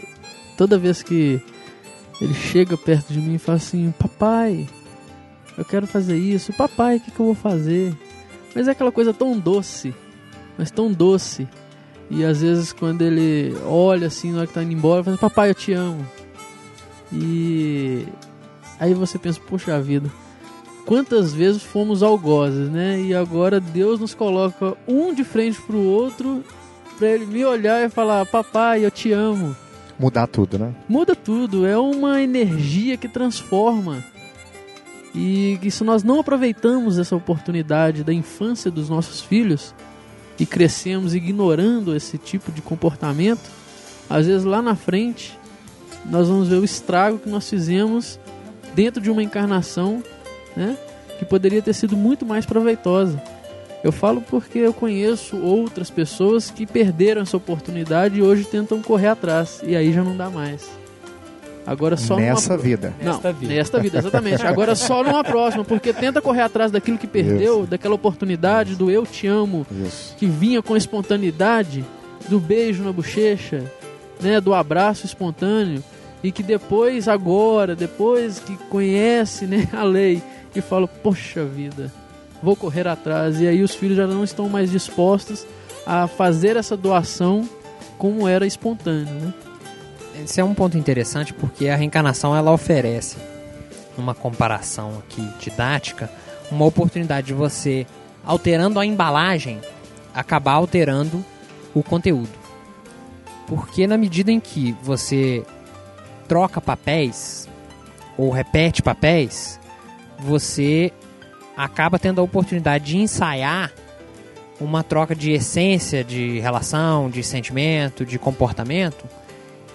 toda vez que ele chega perto de mim e fala assim: Papai, eu quero fazer isso. Papai, o que, que eu vou fazer? Mas é aquela coisa tão doce, mas tão doce. E às vezes quando ele olha assim, na hora que tá indo embora, fala: Papai, eu te amo. E aí você pensa: Poxa vida, quantas vezes fomos algozes, né? E agora Deus nos coloca um de frente pro outro pra ele me olhar e falar: Papai, eu te amo. Mudar tudo, né? Muda tudo, é uma energia que transforma. E se nós não aproveitamos essa oportunidade da infância dos nossos filhos e crescemos ignorando esse tipo de comportamento, às vezes lá na frente nós vamos ver o estrago que nós fizemos dentro de uma encarnação, né, que poderia ter sido muito mais proveitosa. Eu falo porque eu conheço outras pessoas que perderam essa oportunidade e hoje tentam correr atrás e aí já não dá mais. Agora só numa Nessa pro- vida. não, Nesta vida. nesta vida, exatamente. Agora só numa próxima, porque tenta correr atrás daquilo que perdeu, daquela oportunidade do eu te amo, Isso. que vinha com espontaneidade, do beijo na bochecha, né, do abraço espontâneo, e que depois, agora, depois que conhece né, a lei, e fala, poxa vida, vou correr atrás. E aí os filhos já não estão mais dispostos a fazer essa doação como era espontâneo, né? Esse é um ponto interessante porque a reencarnação ela oferece, numa comparação aqui didática, uma oportunidade de você alterando a embalagem, acabar alterando o conteúdo. Porque na medida em que você troca papéis ou repete papéis, você acaba tendo a oportunidade de ensaiar uma troca de essência, de relação, de sentimento, de comportamento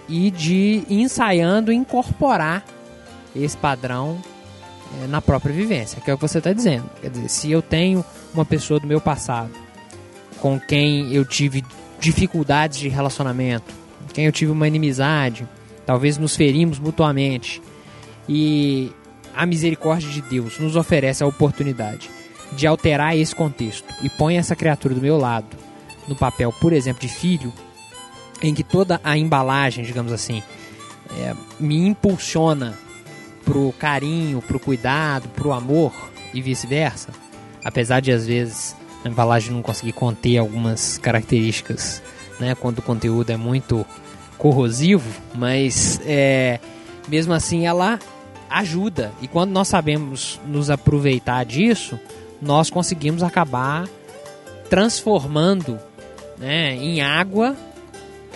e de ensaiando incorporar esse padrão é, na própria vivência, que é o que você está dizendo. Quer dizer, se eu tenho uma pessoa do meu passado com quem eu tive dificuldades de relacionamento, com quem eu tive uma inimizade, talvez nos ferimos mutuamente, e a misericórdia de Deus nos oferece a oportunidade de alterar esse contexto e põe essa criatura do meu lado no papel, por exemplo, de filho, em que toda a embalagem, digamos assim, é, me impulsiona pro carinho, pro cuidado, pro amor e vice-versa, apesar de às vezes a embalagem não conseguir conter algumas características, né, quando o conteúdo é muito corrosivo, mas é, mesmo assim ela ajuda e quando nós sabemos nos aproveitar disso, nós conseguimos acabar transformando né, em água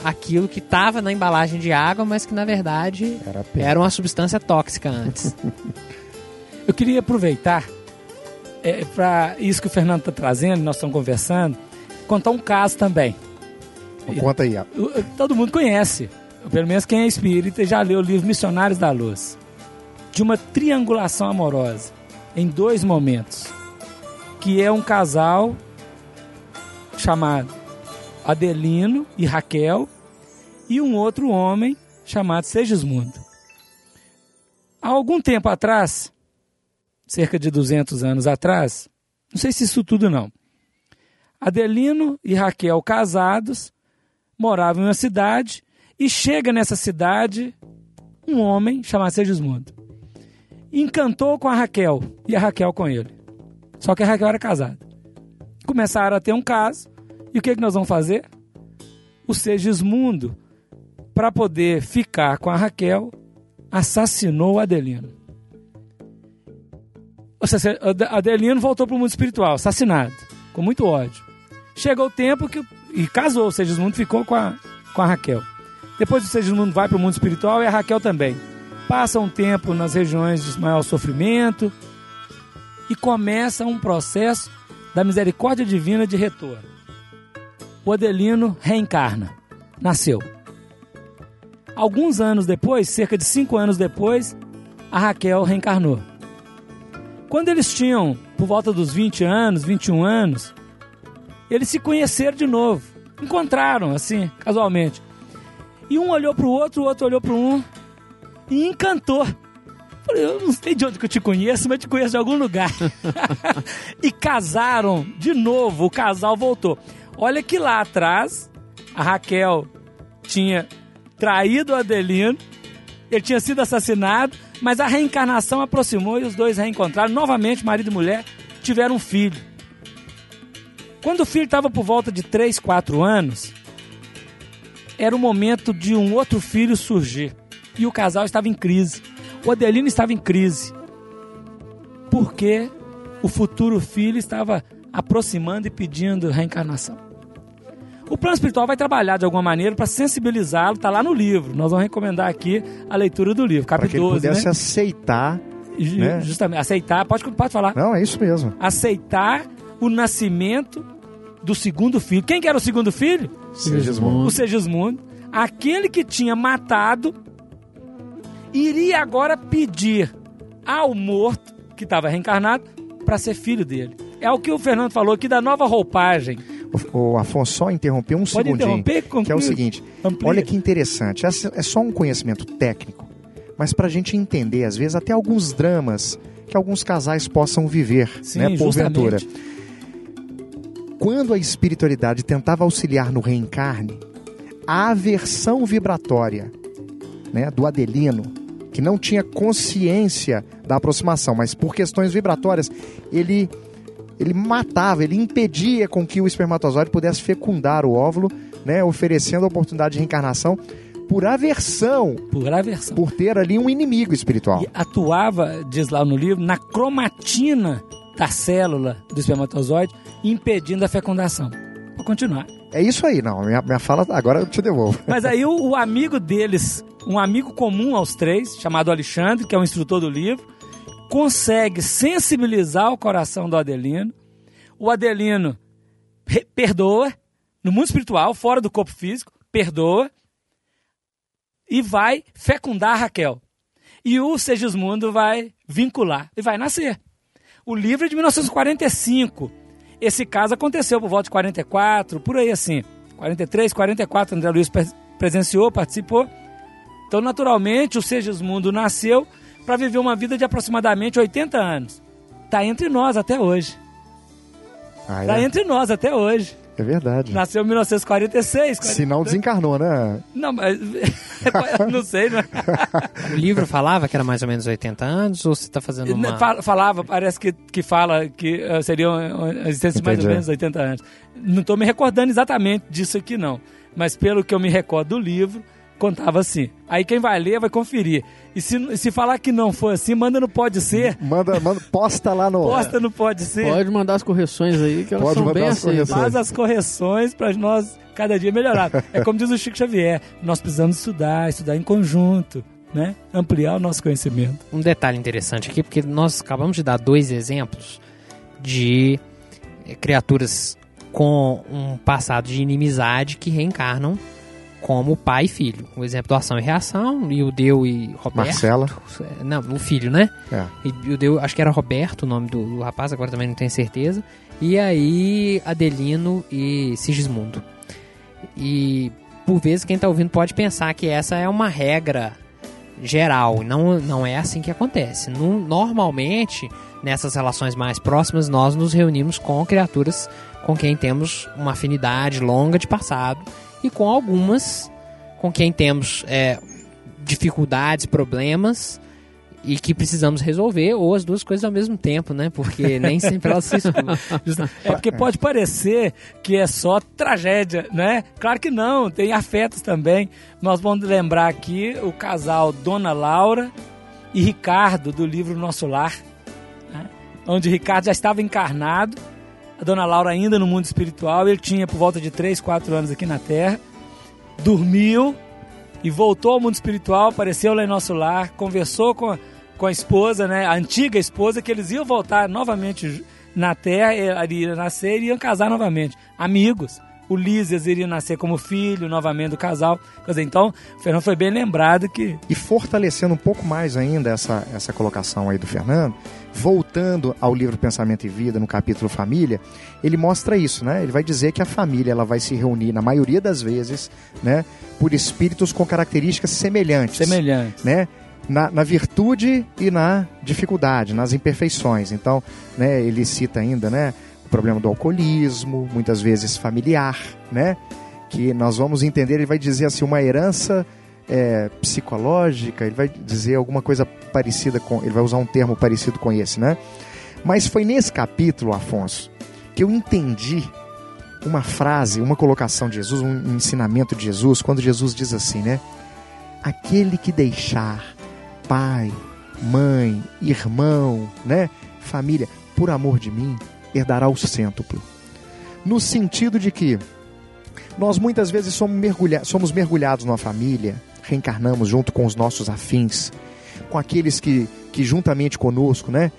aquilo que estava na embalagem de água, mas que na verdade Era era uma substância tóxica antes. [LAUGHS] Eu queria aproveitar é, para isso que o Fernando está trazendo, nós estamos conversando, contar um caso também. Conta aí. Todo mundo conhece, pelo menos quem é espírita já leu o livro Missionários da Luz, de uma triangulação amorosa em dois momentos, que é um casal chamado Adelino e Raquel e um outro homem chamado Segismundo. Há algum tempo atrás, cerca de 200 anos atrás, não sei se isso tudo não, Adelino e Raquel casados moravam em uma cidade e chega nessa cidade um homem chamado Segismundo. Encantou com a Raquel e a Raquel com ele. Só que a Raquel era casada. Começaram a ter um caso e o que, que nós vamos fazer? O Segismundo, para poder ficar com a Raquel, assassinou Adelino. Ou seja, Ade- Adelino voltou para o mundo espiritual, assassinado, com muito ódio. Chegou o tempo que. E casou, o Segismundo ficou com a, com a Raquel. Depois o Segismundo vai para o mundo espiritual e a Raquel também. Passa um tempo nas regiões de maior sofrimento e começa um processo da misericórdia divina de retorno. O Adelino reencarna, nasceu. Alguns anos depois, cerca de cinco anos depois, a Raquel reencarnou. Quando eles tinham por volta dos 20 anos, 21 anos, eles se conheceram de novo. Encontraram, assim, casualmente. E um olhou pro outro, o outro olhou pro um e encantou. Falei, eu não sei de onde que eu te conheço, mas te conheço de algum lugar. [LAUGHS] e casaram de novo, o casal voltou. Olha que lá atrás, a Raquel tinha traído o Adelino, ele tinha sido assassinado, mas a reencarnação aproximou e os dois reencontraram. Novamente, marido e mulher tiveram um filho. Quando o filho estava por volta de 3, 4 anos, era o momento de um outro filho surgir. E o casal estava em crise. O Adelino estava em crise. Porque o futuro filho estava aproximando e pedindo reencarnação. O plano espiritual vai trabalhar de alguma maneira para sensibilizá-lo, está lá no livro. Nós vamos recomendar aqui a leitura do livro, Para que capítulo ele 12, pudesse né? aceitar. Né? Justamente, aceitar, pode, pode falar. Não, é isso mesmo. Aceitar o nascimento do segundo filho. Quem que era o segundo filho? Segismundo. O Segismundo. Aquele que tinha matado iria agora pedir ao morto, que estava reencarnado, para ser filho dele. É o que o Fernando falou aqui da nova roupagem. O, o Afonso só interrompeu um Pode segundinho. interromper? Que é o seguinte: Amplia. olha que interessante. Essa É só um conhecimento técnico, mas para a gente entender, às vezes, até alguns dramas que alguns casais possam viver, Sim, né, porventura. justamente. Quando a espiritualidade tentava auxiliar no reencarne, a aversão vibratória né, do Adelino, que não tinha consciência da aproximação, mas por questões vibratórias, ele, ele matava, ele impedia com que o espermatozoide pudesse fecundar o óvulo, né, oferecendo a oportunidade de reencarnação por aversão, Por aversão. por ter ali um inimigo espiritual. E atuava, diz lá no livro, na cromatina da célula do espermatozoide, impedindo a fecundação. Continuar. É isso aí, não. Minha, minha fala, agora eu te devolvo. [LAUGHS] Mas aí o, o amigo deles, um amigo comum aos três, chamado Alexandre, que é o instrutor do livro, consegue sensibilizar o coração do Adelino. O Adelino perdoa, no mundo espiritual, fora do corpo físico, perdoa e vai fecundar Raquel. E o Segismundo vai vincular e vai nascer. O livro é de 1945. Esse caso aconteceu por volta de 44, por aí assim. 43, 44, André Luiz pre- presenciou, participou. Então, naturalmente, o Segismundo nasceu para viver uma vida de aproximadamente 80 anos. Tá entre nós até hoje. Ah, Tá é, entre nós até hoje. É verdade. Nasceu em 1946. Se não desencarnou, né? Não, mas. [LAUGHS] não sei, né? O livro falava que era mais ou menos 80 anos ou você está fazendo uma... Fa- Falava, parece que, que fala que eh, seria uma uma existência de mais ou menos 80 anos. Não estou me recordando exatamente disso aqui, não. Mas pelo que eu me recordo do livro, contava assim. Aí quem vai ler vai conferir. E se, se falar que não for assim, manda no Pode Ser. Manda, manda, posta lá no. Posta no Pode Ser. Pode mandar as correções aí, que elas Pode são bem as aceitas. Faz as correções para nós cada dia melhorar. [LAUGHS] É como diz o Chico Xavier, nós precisamos estudar, estudar em conjunto, né? Ampliar o nosso conhecimento. Um detalhe interessante aqui, porque nós acabamos de dar dois exemplos de eh, criaturas com um passado de inimizade que reencarnam como pai e filho. O exemplo do Ação e Reação, e o Deu e Roberto. Marcela. É, Não, o filho, né? É. E o Deu, acho que era Roberto o nome do, do rapaz, agora também não tenho certeza. E aí, Adelino e Sigismundo. E por vezes quem tá ouvindo pode pensar que essa é uma regra geral. Não, não é assim que acontece. No- normalmente, nessas relações mais próximas, nós nos reunimos com criaturas com quem temos uma afinidade longa de passado e com algumas com quem temos é, dificuldades, problemas e que precisamos resolver, ou as duas coisas ao mesmo tempo, né? Porque nem [LAUGHS] sempre elas se excluem. É porque pode parecer que é só tragédia, né? Claro que não, tem afetos também. Nós vamos lembrar aqui o casal Dona Laura e Ricardo do livro Nosso Lar, né? onde Ricardo já estava encarnado, a Dona Laura ainda no mundo espiritual, ele tinha por volta de 3, 4 anos aqui na Terra, dormiu e voltou ao mundo espiritual, apareceu lá em Nosso Lar, conversou com a, com a esposa, né, a antiga esposa, que eles iam voltar novamente na Terra, ele iria nascer e iam casar novamente. Amigos. O Lísias iria nascer como filho novamente do casal. Quer dizer, então, o Fernando foi bem lembrado que E fortalecendo um pouco mais ainda essa, essa colocação aí do Fernando, voltando ao livro Pensamento e Vida, no capítulo Família, ele mostra isso, né? Ele vai dizer que a família ela vai se reunir, na maioria das vezes, né, por espíritos com características semelhantes. semelhante. né? Na, na virtude e na dificuldade, nas imperfeições. Então, né, ele cita ainda, né, o problema do alcoolismo, muitas vezes familiar, né? Que nós vamos entender, ele vai dizer assim, uma herança é, psicológica, ele vai dizer alguma coisa parecida com, ele vai usar um termo parecido com esse, né? Mas foi nesse capítulo, Afonso, que eu entendi uma frase, uma colocação de Jesus, um ensinamento de Jesus, quando Jesus diz assim, né? Aquele que deixar pai, mãe, irmão, né, família, por amor de mim, herdará o cêntuplo. No sentido de que nós muitas vezes somos, mergulha somos mergulhados numa família, reencarnamos junto com os nossos afins, com aqueles que, que juntamente conosco, né,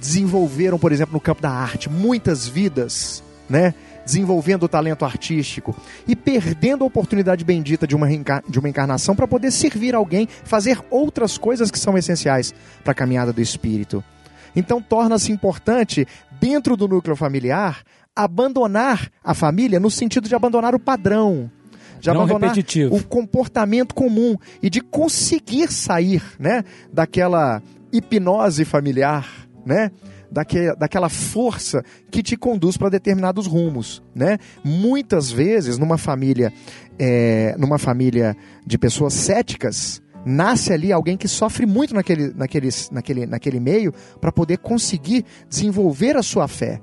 desenvolveram, por exemplo, no campo da arte, muitas vidas, né, desenvolvendo o talento artístico e perdendo a oportunidade bendita de uma, de uma encarnação para poder servir alguém, fazer outras coisas que são essenciais para a caminhada do espírito. Então torna-se importante, dentro do núcleo familiar, abandonar a família no sentido de abandonar o padrão. De Não abandonar repetitivo. o comportamento comum e de conseguir sair né, daquela hipnose familiar, né? Daque, daquela força que te conduz para determinados rumos, né? Muitas vezes numa família, é, numa família de pessoas céticas, nasce ali alguém que sofre muito naquele, naquele, naquele, naquele meio para poder conseguir desenvolver a sua fé,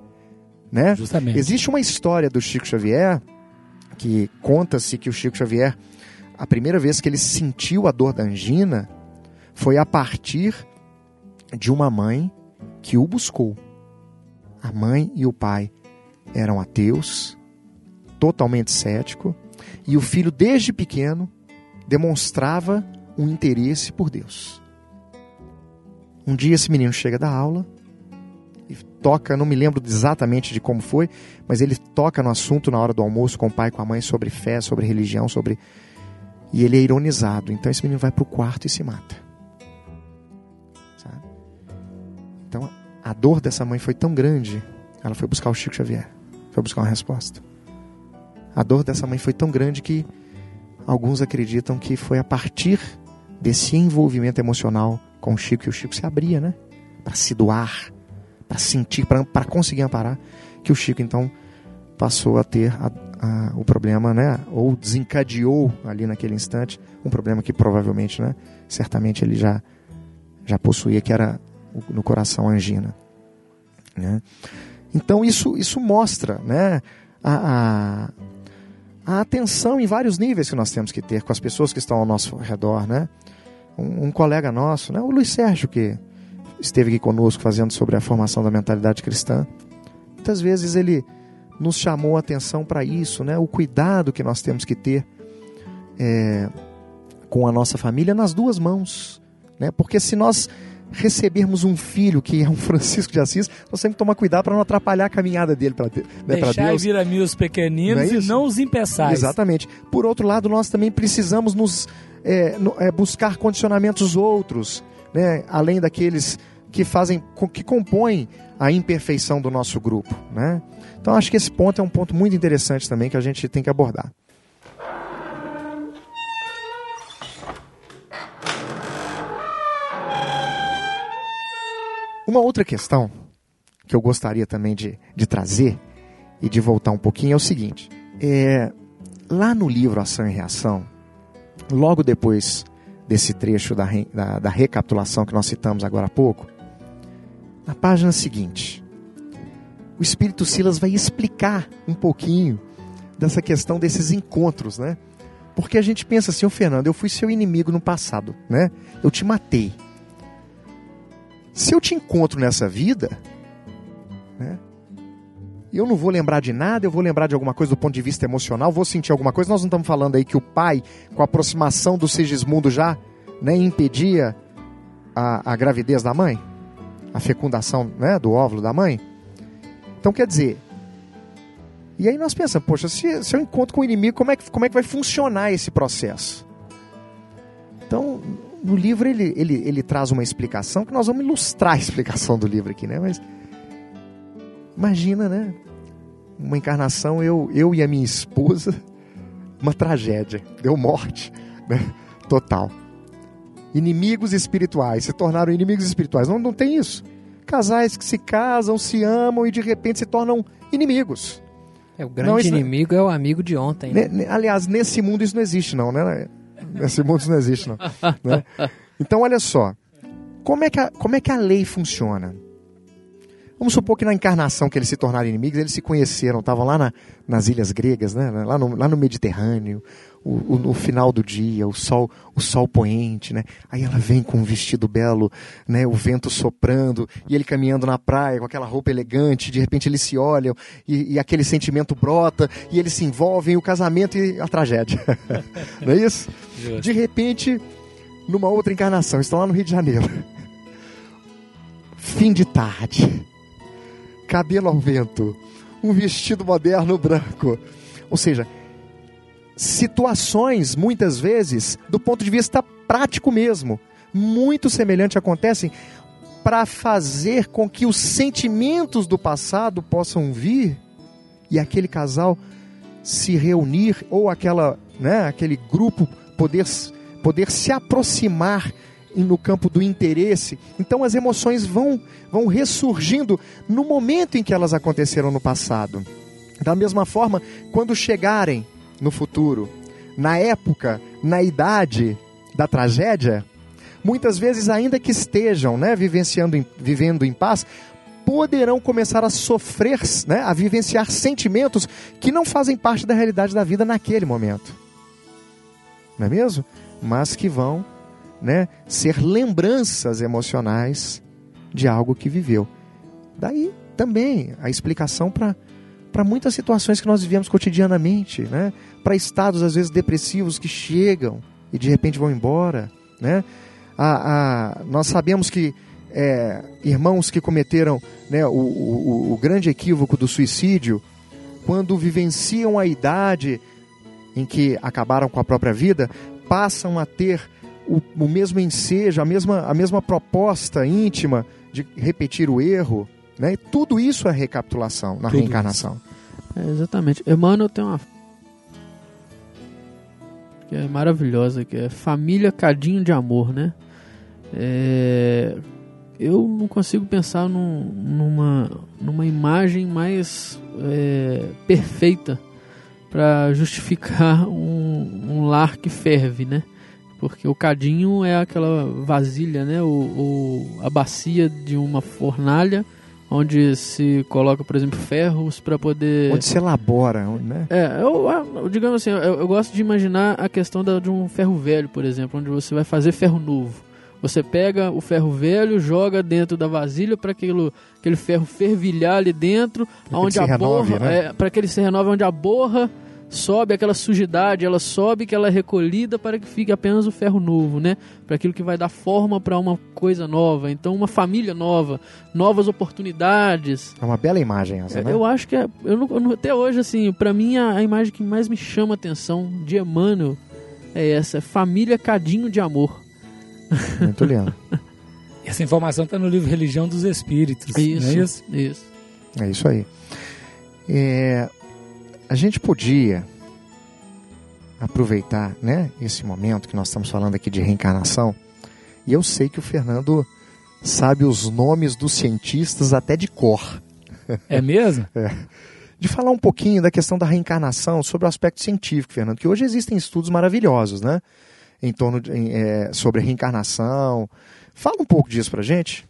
né? Justamente. Existe uma história do Chico Xavier que conta-se que o Chico Xavier, a primeira vez que ele sentiu a dor da angina, foi a partir de uma mãe que o buscou. A mãe e o pai eram ateus, totalmente cético, e o filho, desde pequeno, demonstrava um interesse por Deus. Um dia esse menino chega da aula e toca, não me lembro exatamente de como foi, mas ele toca no assunto na hora do almoço com o pai com a mãe sobre fé, sobre religião, sobre e ele é ironizado. Então esse menino vai para o quarto e se mata. Sabe? Então a dor dessa mãe foi tão grande, ela foi buscar o Chico Xavier, foi buscar uma resposta. A dor dessa mãe foi tão grande que alguns acreditam que foi a partir desse envolvimento emocional com o Chico que o Chico se abria, né? Para se doar, para sentir, para conseguir amparar, que o Chico então passou a ter a, a, o problema, né? Ou desencadeou ali naquele instante um problema que provavelmente, né? Certamente ele já já possuía, que era no coração angina, né? Então isso isso mostra, né? a, a a atenção em vários níveis que nós temos que ter com as pessoas que estão ao nosso redor, né? Um, um, colega nosso, né? o Luiz Sérgio, que esteve aqui conosco fazendo sobre a formação da mentalidade cristã, muitas vezes ele nos chamou a atenção para isso, né? O cuidado que nós temos que ter é, com a nossa família nas duas mãos, né? Porque se nós recebermos um filho que é um [LAUGHS] Francisco de Assis, nós temos que tomar cuidado para não atrapalhar a caminhada dele para né, Deixar Deus. vir a mim os pequeninos não é e não os impeçais. Exatamente. Por outro lado, nós também precisamos nos é, no, é, buscar condicionamentos outros, né, além daqueles que fazem, que compõem a imperfeição do nosso grupo, né? Então acho que esse ponto é um ponto muito interessante também que a gente tem que abordar. Uma outra questão que eu gostaria também de, de trazer e de voltar um pouquinho é o seguinte: é, lá no livro Ação e Reação, logo depois desse trecho da, da, da recapitulação que nós citamos agora há pouco, na página seguinte, o Espírito Silas vai explicar um pouquinho dessa questão desses encontros, né? Porque a gente pensa assim, ô Fernando, eu fui seu inimigo no passado, né? Eu te matei. Se eu te encontro nessa vida, né? eu não vou lembrar de nada, eu vou lembrar de alguma coisa do ponto de vista emocional, vou sentir alguma coisa. Nós não estamos falando aí que o pai, com a aproximação do Sigismundo, já né, impedia a, a gravidez da mãe, a fecundação né, do óvulo da mãe. Então quer dizer, e aí nós pensamos, poxa, se, se eu encontro com o inimigo, como é, que, como é que vai funcionar esse processo? Então, no livro ele, ele, ele traz uma explicação que nós vamos ilustrar a explicação do livro aqui, né? Mas imagina, né? Uma encarnação, eu, eu e a minha esposa, [LAUGHS] uma tragédia, deu morte, né? Total. Inimigos espirituais, se tornaram inimigos espirituais. Não, não tem isso. Casais que se casam, se amam e de repente se tornam inimigos. É, o grande não, inimigo é o amigo de ontem. Né? Aliás, nesse mundo isso não existe, não, né? [LAUGHS] Nesse mundo não existe, não. Né? Então, olha só. Como é, que a, como é que a lei funciona? Vamos supor que na encarnação que eles se tornaram inimigos, eles se conheceram, estavam lá na, nas ilhas gregas, né? lá, no, lá no Mediterrâneo, o, o, no final do dia, o sol, o sol poente, né? Aí ela vem com um vestido belo, né? O vento soprando e ele caminhando na praia com aquela roupa elegante. De repente eles se olham e, e aquele sentimento brota e eles se envolvem, o casamento e a tragédia. [LAUGHS] Não é isso? De repente, numa outra encarnação, estão lá no Rio de Janeiro. Fim de tarde, cabelo ao vento, um vestido moderno branco. Ou seja, situações, muitas vezes, do ponto de vista prático mesmo, muito semelhante acontecem para fazer com que os sentimentos do passado possam vir e aquele casal se reunir ou aquela, né, aquele grupo poder poder se aproximar no campo do interesse. Então as emoções vão vão ressurgindo no momento em que elas aconteceram no passado. Da mesma forma, quando chegarem no futuro, na época, na idade da tragédia, muitas vezes, ainda que estejam né, vivenciando, vivendo em paz, poderão começar a sofrer, né, a vivenciar sentimentos que não fazem parte da realidade da vida naquele momento. Não é mesmo? Mas que vão né, ser lembranças emocionais de algo que viveu. Daí também a explicação para para muitas situações que nós vivemos cotidianamente, né? Para estados às vezes depressivos que chegam e de repente vão embora, né? A, a, nós sabemos que é, irmãos que cometeram né, o, o, o grande equívoco do suicídio, quando vivenciam a idade em que acabaram com a própria vida, passam a ter o, o mesmo ensejo, a mesma, a mesma proposta íntima de repetir o erro. Né? Tudo isso é recapitulação na Tudo reencarnação. É, exatamente. Emmanuel tem uma que é maravilhosa, que é família cadinho de amor, né? É, eu não consigo pensar num- numa, numa imagem mais é, perfeita para justificar um, um lar que ferve, né? Porque o cadinho é aquela vasilha, né? O, o- a bacia de uma fornalha onde se coloca, por exemplo, ferros para poder Onde se elabora, né? é, eu, eu- digamos assim, eu, eu gosto de imaginar a questão da- de um ferro velho, por exemplo, onde você vai fazer ferro novo. Você pega o ferro velho, joga dentro da vasilha para aquele ferro fervilhar ali dentro, onde ele a renove, borra, né? é, para que ele se renove, onde a borra sobe aquela sujidade, ela sobe, que ela é recolhida para que fique apenas o ferro novo, né? Para aquilo que vai dar forma para uma coisa nova. Então, uma família nova, novas oportunidades. É uma bela imagem essa, É, né? Eu acho que é, eu não- eu não- até hoje, assim, pra mim a, a imagem que mais me chama a atenção de Emmanuel é essa: é família cadinho de amor. [LAUGHS] Muito lindo. Essa informação está no livro Religião dos Espíritos. Isso, Não é isso? isso. É isso aí. É, a gente podia aproveitar né, esse momento que nós estamos falando aqui de reencarnação. E eu sei que o Fernando sabe os nomes dos cientistas até de cor. É mesmo? [LAUGHS] De falar um pouquinho da questão da reencarnação sobre o aspecto científico, Fernando, que hoje existem estudos maravilhosos, né? Em torno de, é, sobre reencarnação. Fala um pouco disso pra gente.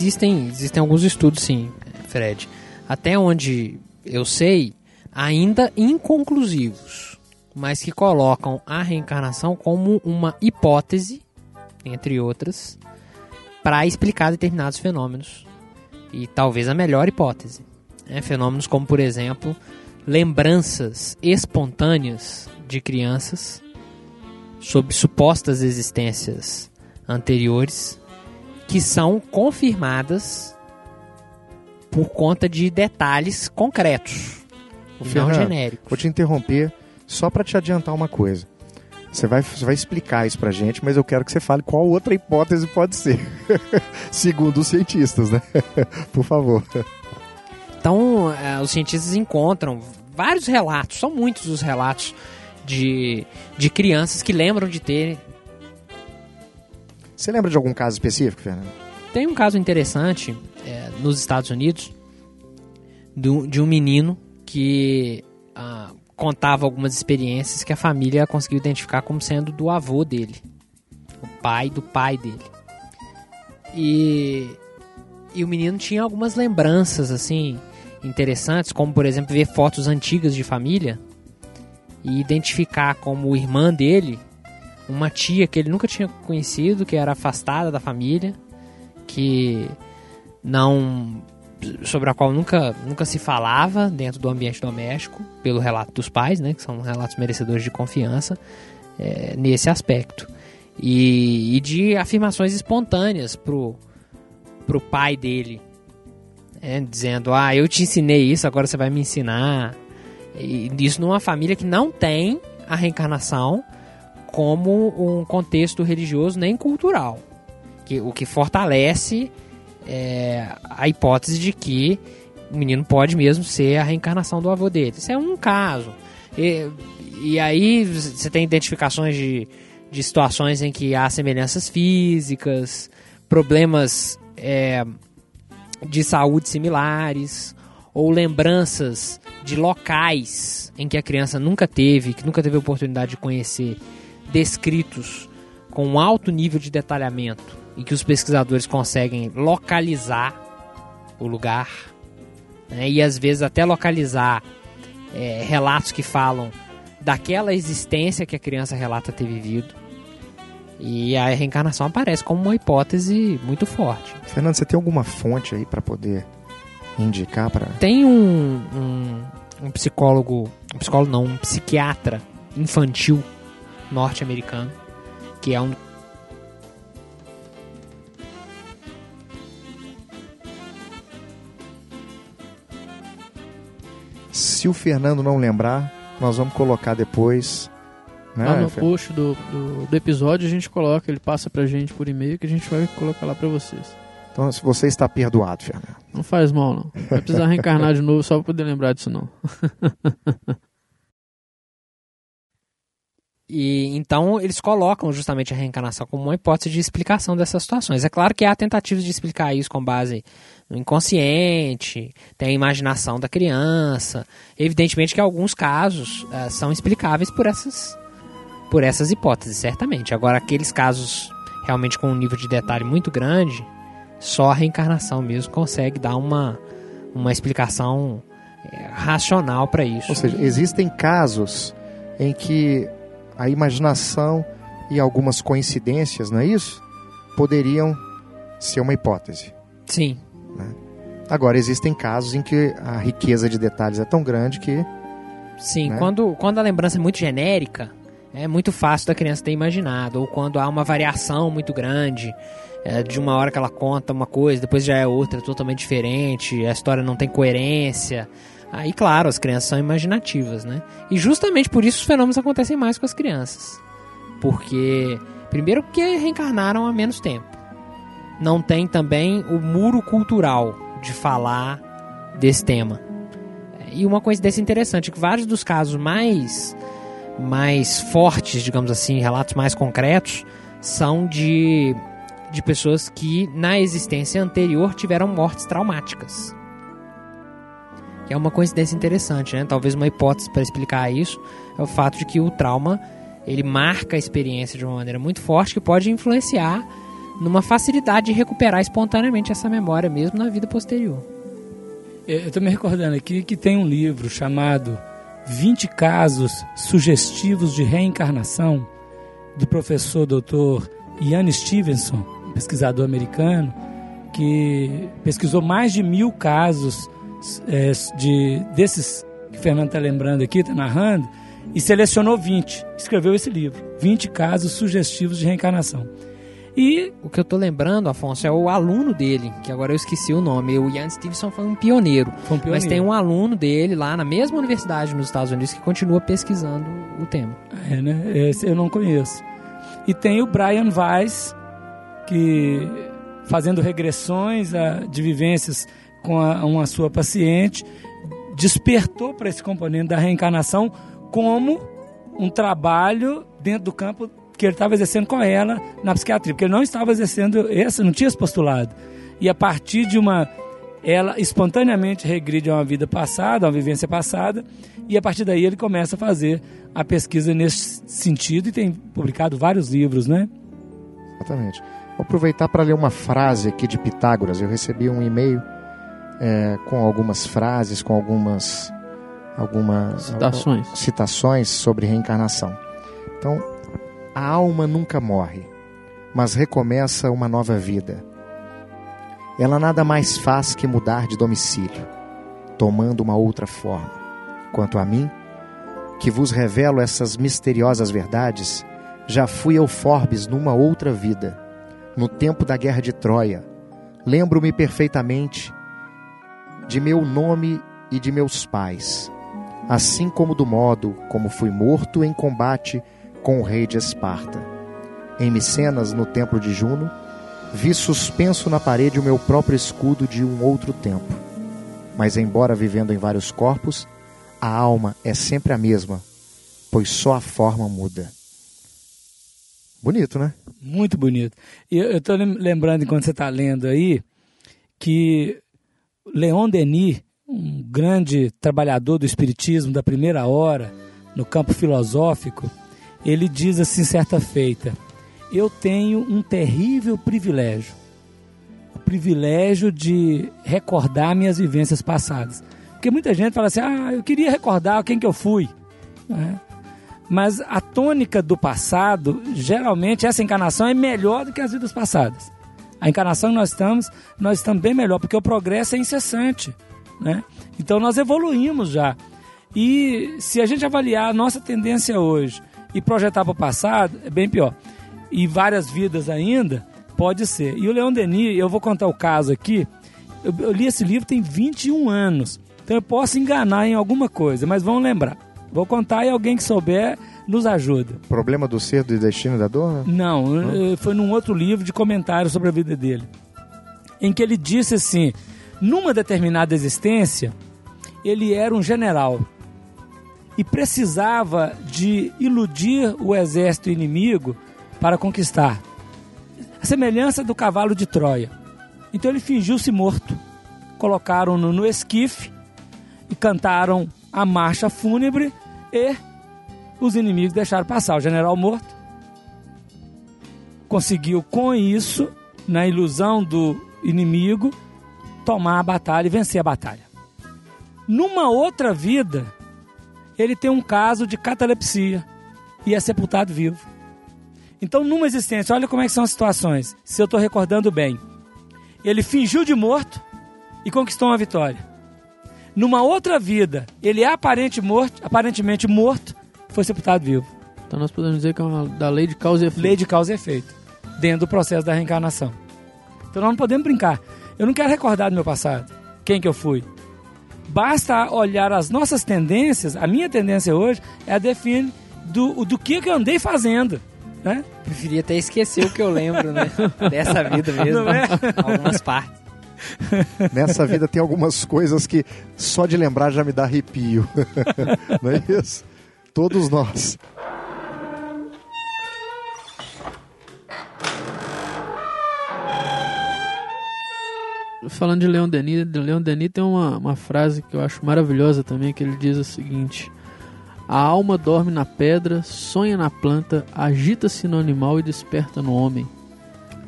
Existem, existem alguns estudos, sim, Fred. Até onde eu sei, ainda inconclusivos, mas que colocam a reencarnação como uma hipótese, entre outras, para explicar determinados fenômenos. E talvez a melhor hipótese. né? Fenômenos como, por exemplo, lembranças espontâneas de crianças sobre supostas existências anteriores que são confirmadas por conta de detalhes concretos, não Fernando, genéricos. Vou te interromper só para te adiantar uma coisa. Você vai, você vai explicar isso pra gente, mas eu quero que você fale qual outra hipótese pode ser. [LAUGHS] Segundo os cientistas, né? [LAUGHS] Por favor. Então, eh, os cientistas encontram vários relatos, são muitos os relatos de, de crianças que lembram de ter. Você lembra de algum caso específico, Fernando? Tem um caso interessante eh, nos Estados Unidos do- de um menino que ah, contava algumas experiências que a família conseguiu identificar como sendo do avô dele, o pai do pai dele. E, e o menino tinha algumas lembranças assim interessantes, como por exemplo ver fotos antigas de família e identificar como irmã dele uma tia que ele nunca tinha conhecido, que era afastada da família, que não sobre a qual nunca, nunca se falava dentro do ambiente doméstico, pelo relato dos pais, né, que são relatos merecedores de confiança é, nesse aspecto. E, e de afirmações espontâneas pro, pro pai dele, né, dizendo: Ah, eu te ensinei isso, agora você vai me ensinar. E isso numa família que não tem a reencarnação como um contexto religioso nem cultural. Que, o que fortalece é, a hipótese de que o menino pode mesmo ser a reencarnação do avô dele. Isso é um caso. E, e aí você tem identificações de, de situações em que há semelhanças físicas, problemas é, de saúde similares, ou lembranças de locais em que a criança nunca teve, que nunca teve oportunidade de conhecer, descritos com um alto nível de detalhamento e que os pesquisadores conseguem localizar o lugar né, e às vezes até localizar é, relatos que falam daquela existência que a criança relata ter vivido. E a reencarnação aparece como uma hipótese muito forte. Fernando, você tem alguma fonte aí para poder indicar para. Tem um, um, um psicólogo, um psicólogo não, um psiquiatra infantil norte-americano, que é um Se o Fernando não lembrar, nós vamos colocar depois. Né, lá no Fer- post do, do, do episódio a gente coloca, ele passa pra gente por e-mail que a gente vai colocar lá pra vocês. Então, se você está perdoado, Fernando. Não faz mal, não. Vai precisar reencarnar de novo só pra poder lembrar disso, não. [LAUGHS] E então eles colocam justamente a reencarnação como uma hipótese de explicação dessas situações. É claro que há tentativas de explicar isso com base no inconsciente, tem a imaginação da criança. Evidentemente que alguns casos eh, são explicáveis por essas, por essas hipóteses, certamente. Agora, aqueles casos realmente com um nível de detalhe muito grande, só a reencarnação mesmo consegue dar uma, uma explicação eh, racional para isso. Ou seja, existem casos em que a imaginação e algumas coincidências, não é isso? Poderiam ser uma hipótese. Sim, Agora, existem casos em que a riqueza de detalhes é tão grande que. Sim, né? quando, quando a lembrança é muito genérica, é muito fácil da criança ter imaginado. Ou quando há uma variação muito grande, é, de uma hora que ela conta uma coisa, depois já é outra totalmente diferente, a história não tem coerência. Aí, claro, as crianças são imaginativas, né? E justamente por isso os fenômenos acontecem mais com as crianças. Porque, primeiro, porque reencarnaram há menos tempo. Não tem também o muro cultural de falar desse tema. E uma coincidência interessante que vários dos casos mais mais fortes, digamos assim, relatos mais concretos, são de, de pessoas que na existência anterior tiveram mortes traumáticas. Que é uma coincidência interessante, né? Talvez uma hipótese para explicar isso é o fato de que o trauma ele marca a experiência de uma maneira muito forte que pode influenciar numa facilidade de recuperar espontaneamente essa memória mesmo na vida posterior. Eu estou me recordando aqui que tem um livro chamado 20 Casos Sugestivos de Reencarnação, do professor Dr. Ian Stevenson, pesquisador americano, que pesquisou mais de mil casos é, de, desses que o Fernando está lembrando aqui, está narrando, e selecionou 20. Escreveu esse livro, 20 Casos Sugestivos de Reencarnação. E O que eu tô lembrando, Afonso, é o aluno dele, que agora eu esqueci o nome. O Ian Stevenson foi um pioneiro. foi um Mas pioneiro. tem um aluno dele lá na mesma universidade nos Estados Unidos que continua pesquisando o tema. É, né? Esse eu não conheço. E tem o Brian Weiss, que fazendo regressões a- de vivências com a, uma sua paciente, despertou para esse componente da reencarnação como um trabalho dentro do campo que ele estava exercendo com ela na psiquiatria, porque ele não estava exercendo esse, não tinha esse postulado. E a partir de uma ela espontaneamente regride a uma vida passada, a uma vivência passada, e a partir daí ele começa a fazer a pesquisa nesse sentido e tem publicado vários livros, né? Exatamente. Vou aproveitar para ler uma frase aqui de Pitágoras. Eu recebi um e-mail é, com algumas frases, com algumas, algumas Citações. citações sobre reencarnação. Então, a alma nunca morre, mas recomeça uma nova vida. Ela nada mais faz que mudar de domicílio, tomando uma outra forma. Quanto a mim, que vos revelo essas misteriosas verdades, já fui eu Forbes numa outra vida, no tempo da guerra de Troia. Lembro-me perfeitamente de meu nome e de meus pais, assim como do modo como fui morto em combate com o rei de Esparta. Em Micenas, no templo de Juno, vi suspenso na parede o meu próprio escudo de um outro tempo. Mas, embora vivendo em vários corpos, a alma é sempre a mesma, pois só a forma muda. Bonito, né? Muito bonito. E eu estou lembrando, enquanto você está lendo aí, que Leon Denis, um grande trabalhador do espiritismo da primeira hora, no campo filosófico, ele diz assim certa feita: Eu tenho um terrível privilégio, o privilégio de recordar minhas vivências passadas. Porque muita gente fala assim: Ah, eu queria recordar quem que eu fui. né? Mas a tônica do passado, geralmente essa encarnação é melhor do que as vidas passadas. A encarnação que nós estamos, nós estamos bem melhor, porque o progresso é incessante. Né? Então nós evoluímos já. E se a gente avaliar a nossa tendência hoje e projetar para o passado, é bem pior. E várias vidas ainda, pode ser. E o Leon Denis, eu vou contar o caso aqui. Eu, eu li esse livro tem 21 anos. Então eu posso enganar em alguma coisa, mas vamos lembrar. Vou contar e alguém que souber nos ajuda. Problema do ser, do destino e da dor? né? Não, eh, foi num outro livro de comentários sobre a vida dele. Em que ele disse assim: numa determinada existência, ele era um general e precisava de iludir o exército inimigo para conquistar. A semelhança do cavalo de Troia. Então ele fingiu-se morto. Colocaram-no no esquife e cantaram a marcha fúnebre e os inimigos deixaram passar. O general morto conseguiu com isso, na ilusão do inimigo, tomar a batalha e vencer a batalha. Numa outra vida, ele tem um caso de catalepsia e é sepultado vivo. Então, numa existência, olha como é que são as situações. Se eu estou recordando bem, ele fingiu de morto e conquistou uma vitória. Numa outra vida, ele é aparente morto, aparentemente morto, foi sepultado vivo. Então nós podemos dizer que é uma da lei de causa e efeito. Lei de causa e efeito, dentro do processo da reencarnação. Então nós não podemos brincar. Eu não quero recordar do meu passado, quem que eu fui. Basta olhar as nossas tendências, a minha tendência hoje é a definir do, do que, eu andei fazendo. Né? Preferia até esquecer o que eu lembro, né? [LAUGHS] Dessa vida mesmo. É? Algumas partes. [LAUGHS] Nessa vida tem algumas coisas que só de lembrar já me dá arrepio. [LAUGHS] Não é isso? Todos nós. Falando de Leon Denis, de Leon Denis tem uma, uma frase que eu acho maravilhosa também, que ele diz o seguinte: A alma dorme na pedra, sonha na planta, agita-se no animal e desperta no homem.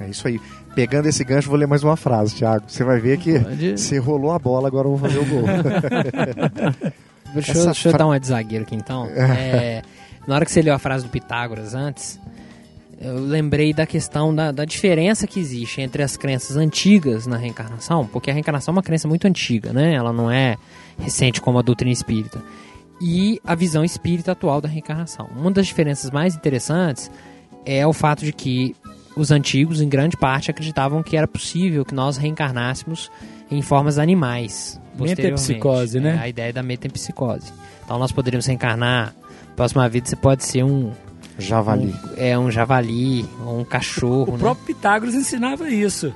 É isso aí. Pegando esse gancho, vou ler mais uma frase, Thiago. Você vai ver que Pode- você rolou a bola, agora eu vou fazer o gol. [LAUGHS] Deixa, eu, deixa eu dar uma de zagueiro aqui então. É, na hora que você leu a frase do Pitágoras antes, eu lembrei da questão da, da diferença que existe entre as crenças antigas na reencarnação, porque a reencarnação é uma crença muito antiga, né? Ela não é recente como a doutrina espírita. E a visão espírita atual da reencarnação. Uma das diferenças mais interessantes é o fato de que os antigos, em grande parte, acreditavam que era possível que nós reencarnássemos em formas animais. Metempsicose, né? É, a ideia da metempsicose. Então nós poderíamos reencarnar. Próxima vida você pode ser um, Javali. um- é um javali ou um cachorro, O né? próprio Pitágoras ensinava isso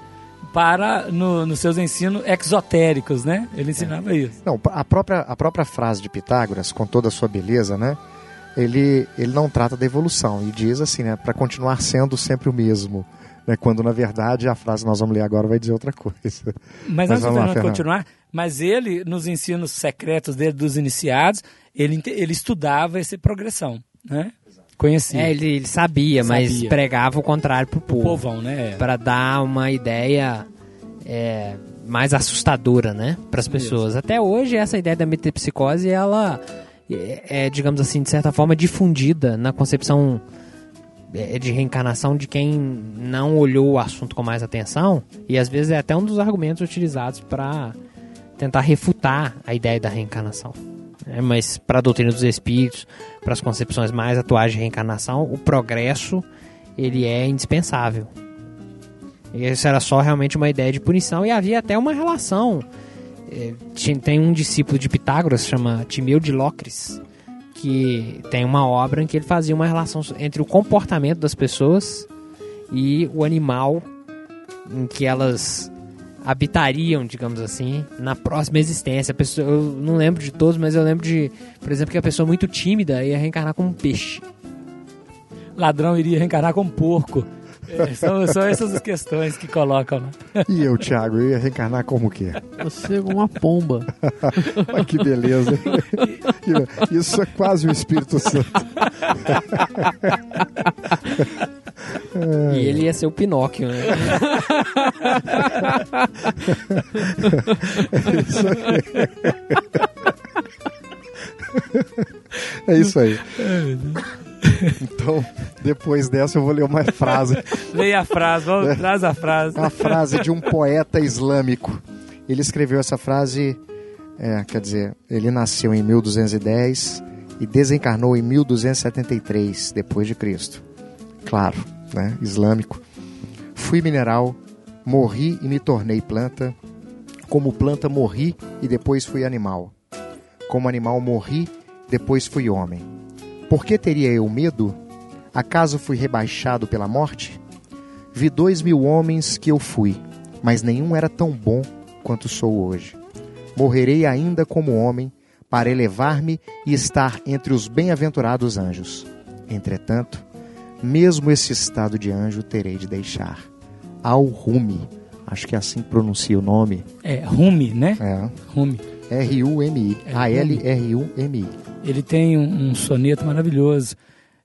para no, nos seus ensinos exotéricos, né? Ele ensinava isso. Não, a própria, a própria frase de Pitágoras, com toda a sua beleza, né? Ele, ele não trata da evolução e diz assim, né? Para continuar sendo sempre o mesmo. Né, quando na verdade a frase que nós vamos ler agora vai dizer outra coisa. Mas, Mas antes vamos lá, Fernando Fernando. continuar, mas ele, nos ensinos secretos dele, dos iniciados, ele, ele estudava essa progressão, né? Conhecia. É, ele, ele sabia, mas Sabia. pregava o contrário pro o povo. povão, né? Para dar uma ideia é, mais assustadora, né? Para as pessoas. Até hoje, essa ideia da metempsicose, ela é, é, digamos assim, de certa forma, difundida na concepção é, de reencarnação de quem não olhou o assunto com mais atenção. E às vezes é até um dos argumentos utilizados para tentar refutar a ideia da reencarnação. É, mas para a doutrina dos espíritos, para as concepções mais atuais de reencarnação, o progresso ele é indispensável. Isso era só realmente uma ideia de punição e havia até uma relação. Tinha- tem um discípulo de Pitágoras, chama Timeu de Locris, que tem uma obra em que ele fazia uma relação entre o comportamento das pessoas e o animal em que elas habitariam, digamos assim, na próxima existência. A pessoa, eu não lembro de todos, mas eu lembro de, por exemplo, que a pessoa muito tímida ia reencarnar como um peixe. Ladrão iria reencarnar como porco. É, são, são essas as questões que colocam lá. E eu, Thiago, eu ia reencarnar como o quê? Você é uma pomba. [LAUGHS] Olha que beleza. Isso é quase o Espírito Santo. [LAUGHS] E ele ia ser o Pinóquio, né? É isso aí. Então, Depois dessa eu vou ler uma frase. Leia a frase, vamos, traz a frase. a frase de um poeta islâmico. Ele escreveu essa frase, é, quer dizer, ele nasceu em 1210 e desencarnou em 1273 depois de Cristo. Claro, né? Islâmico. Fui mineral, morri e me tornei planta. Como planta morri e depois fui animal. Como animal morri, depois fui homem. Por que teria eu medo? Acaso fui rebaixado pela morte? Vi dois mil homens que eu fui, mas nenhum era tão bom quanto sou hoje. Morrerei ainda como homem, para elevar-me e estar entre os bem-aventurados anjos. Entretanto, mesmo esse estado de anjo terei de deixar. Al-Rumi, acho que é assim que pronuncia o nome. É, Rumi, né? É. Rumi. R-U-M-I. É, A-L-R-U-M-I. Ele tem um, um soneto maravilhoso,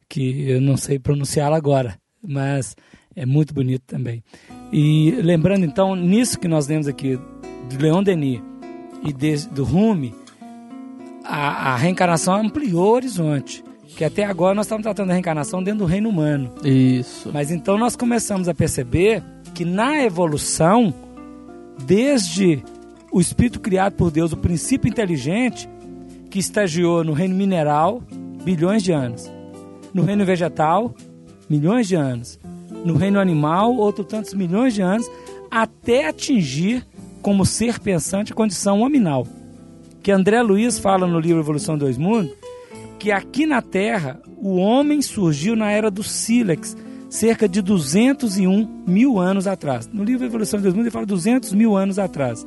que eu não sei pronunciá-lo agora, mas é muito bonito também. E lembrando então, nisso que nós lemos aqui, de Leon Denis e de, do Rumi, a, a reencarnação ampliou o horizonte. Que até agora nós estamos tratando da reencarnação dentro do reino humano. Isso. Mas então nós começamos a perceber que na evolução, desde o espírito criado por Deus, o princípio inteligente, que estagiou no reino mineral, bilhões de anos. No reino vegetal, milhões de anos. No reino animal, outros tantos milhões de anos, até atingir, como ser pensante, a condição hominal. Que André Luiz fala no livro Evolução dos Mundos, que aqui na Terra o homem surgiu na era do sílex, cerca de 201 mil anos atrás. No livro Evolução dos Mundos ele fala 200 mil anos atrás.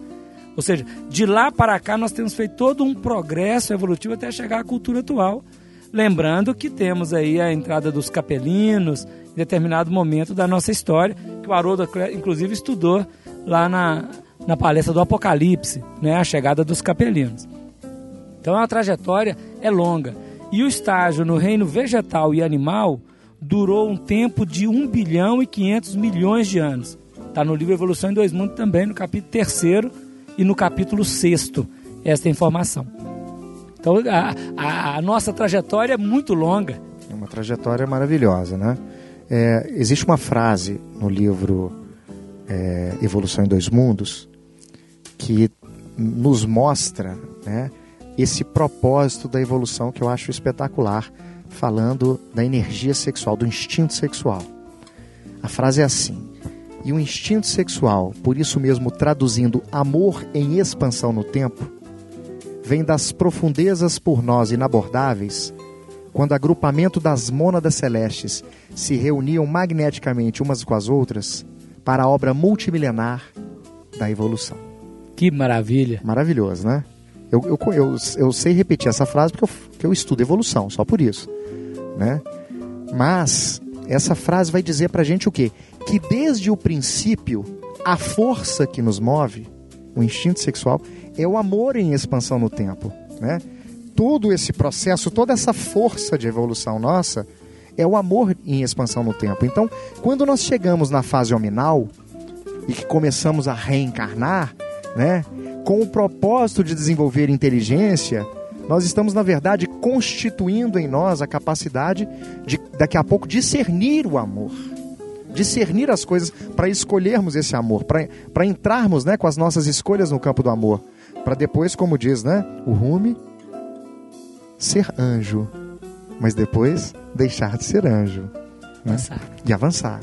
Ou seja, de lá para cá nós temos feito todo um progresso evolutivo até chegar à cultura atual. Lembrando que temos aí a entrada dos capelinos em determinado momento da nossa história, que o Haroldo, inclusive, estudou lá na, na palestra do Apocalipse, né, a chegada dos capelinos. Então a trajetória é longa. E o estágio no reino vegetal e animal durou um tempo de 1 bilhão e 500 milhões de anos. Está no livro Evolução em Dois Mundos também, no capítulo 3 e no capítulo 6, esta informação. Então a, a, a, nossa trajetória é muito longa. É uma trajetória maravilhosa, né? É, existe uma frase no livro é, Evolução em Dois Mundos que nos mostra né, esse propósito da evolução que eu acho espetacular, falando da energia sexual, do instinto sexual. A frase é assim: e o instinto sexual, por isso mesmo traduzindo amor em expansão no tempo, vem das profundezas por nós inabordáveis, quando agrupamento das mônadas celestes se reuniam magneticamente umas com as outras para a obra multimilenar da evolução. Que maravilha! Maravilhoso, né? Eu, eu, eu, eu sei repetir essa frase porque eu, porque eu estudo evolução, só por isso. Né? Mas essa frase vai dizer pra gente o quê? Que desde o princípio, a força que nos move, o instinto sexual, é o amor em expansão no tempo. Né? Todo esse processo, toda essa força de evolução nossa, é o amor em expansão no tempo. Então, quando nós chegamos na fase hominal e que começamos a reencarnar, né, com o propósito de desenvolver inteligência, nós estamos, na verdade, constituindo em nós a capacidade de, daqui a pouco, discernir o amor. Discernir as coisas para escolhermos esse amor, para entrarmos né, com as nossas escolhas no campo do amor. Para depois, como diz né, o Rumi, ser anjo, mas depois deixar de ser anjo. Né? Avançar. E avançar.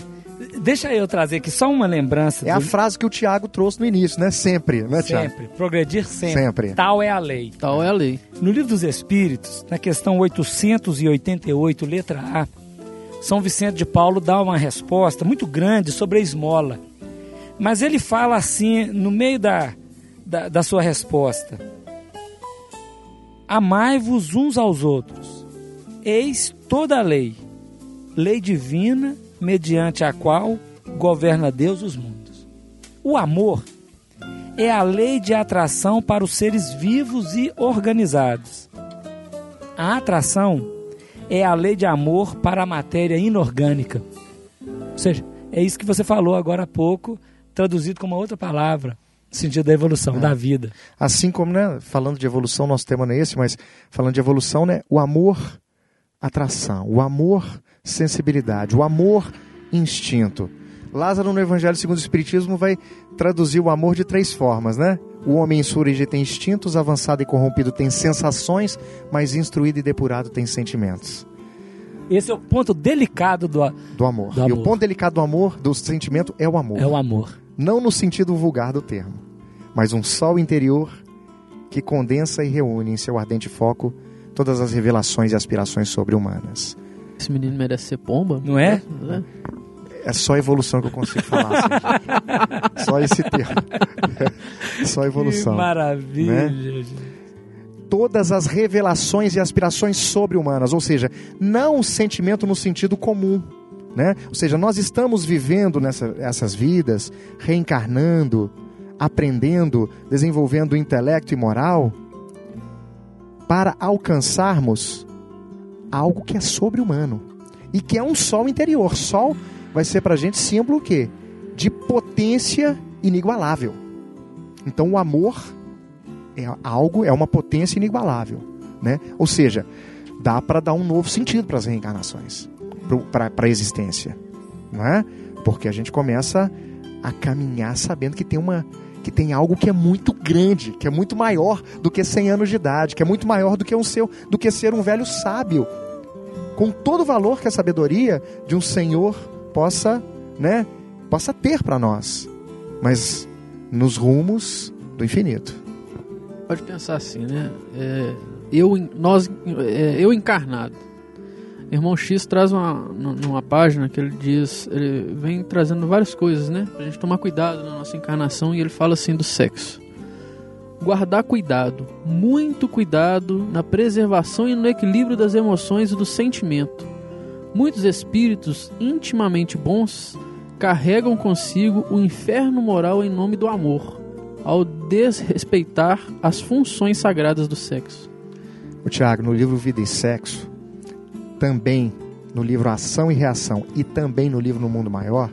Deixa eu trazer aqui só uma lembrança. É a do- frase que o Tiago trouxe no início, né? Sempre, né, Tiago? Sempre. Progredir sempre. Sempre. Tal é a lei. Tal é a lei. No Livro dos Espíritos, na questão 888, letra A, São Vicente de Paulo dá uma resposta muito grande sobre a esmola. Mas ele fala assim, no meio da, da, da sua resposta: Amai-vos uns aos outros, eis toda a lei, lei divina, mediante a qual governa Deus os mundos. O amor é a lei de atração para os seres vivos e organizados. A atração é a lei de amor para a matéria inorgânica. Ou seja, é isso que você falou agora há pouco, traduzido com uma outra palavra, no sentido da evolução, da vida. Assim como, né, falando de evolução, nosso tema não é esse, mas falando de evolução, né, o amor, atração, o amor sensibilidade, o amor instinto. Lázaro no Evangelho segundo o Espiritismo vai traduzir o amor de três formas, né? O homem insurge tem instintos, avançado e corrompido tem sensações, mas instruído e depurado tem sentimentos. Esse é o ponto delicado do a- Do amor. Do E o amor. ponto delicado do amor, do sentimento, é o amor. é o amor. Não no sentido vulgar do termo, mas um sol interior que condensa e reúne em seu ardente foco todas as revelações e aspirações sobre-humanas. Esse menino merece ser pomba? Não é? É. É só evolução que eu consigo falar. assim, só esse termo. só evolução. Que maravilha. Né? gente. Todas as revelações e aspirações sobre-humanas, ou seja, não o sentimento no sentido comum. Né? Ou seja, nós estamos vivendo nessa, essas vidas, reencarnando, aprendendo, desenvolvendo intelecto e moral para alcançarmos algo que é sobre-humano e que é um sol interior. Sol vai ser para a gente símbolo o quê? De potência inigualável. Então o amor é algo, é uma potência inigualável, né? Ou seja, dá para dar um novo sentido para as reencarnações, para a existência, não é? Porque a gente começa a caminhar sabendo que tem uma que tem algo que é muito grande, que é muito maior do que 100 anos de idade, que é muito maior do que um seu, do que ser um velho sábio, com todo o valor que a sabedoria de um senhor possa, né, possa ter para nós, mas nos rumos do infinito. Pode pensar assim, né? É, eu, nós, é, eu encarnado. Irmão X traz uma, nu- numa página que ele diz, ele vem trazendo várias coisas, né? Pra gente tomar cuidado na nossa encarnação e ele fala assim do sexo. Guardar cuidado, muito cuidado na preservação e no equilíbrio das emoções e do sentimento. Muitos espíritos intimamente bons carregam consigo o inferno moral em nome do amor, ao desrespeitar as funções sagradas do sexo. O Tiago, no livro Vida e Sexo, também no livro Ação e Reação e também no livro No Mundo Maior,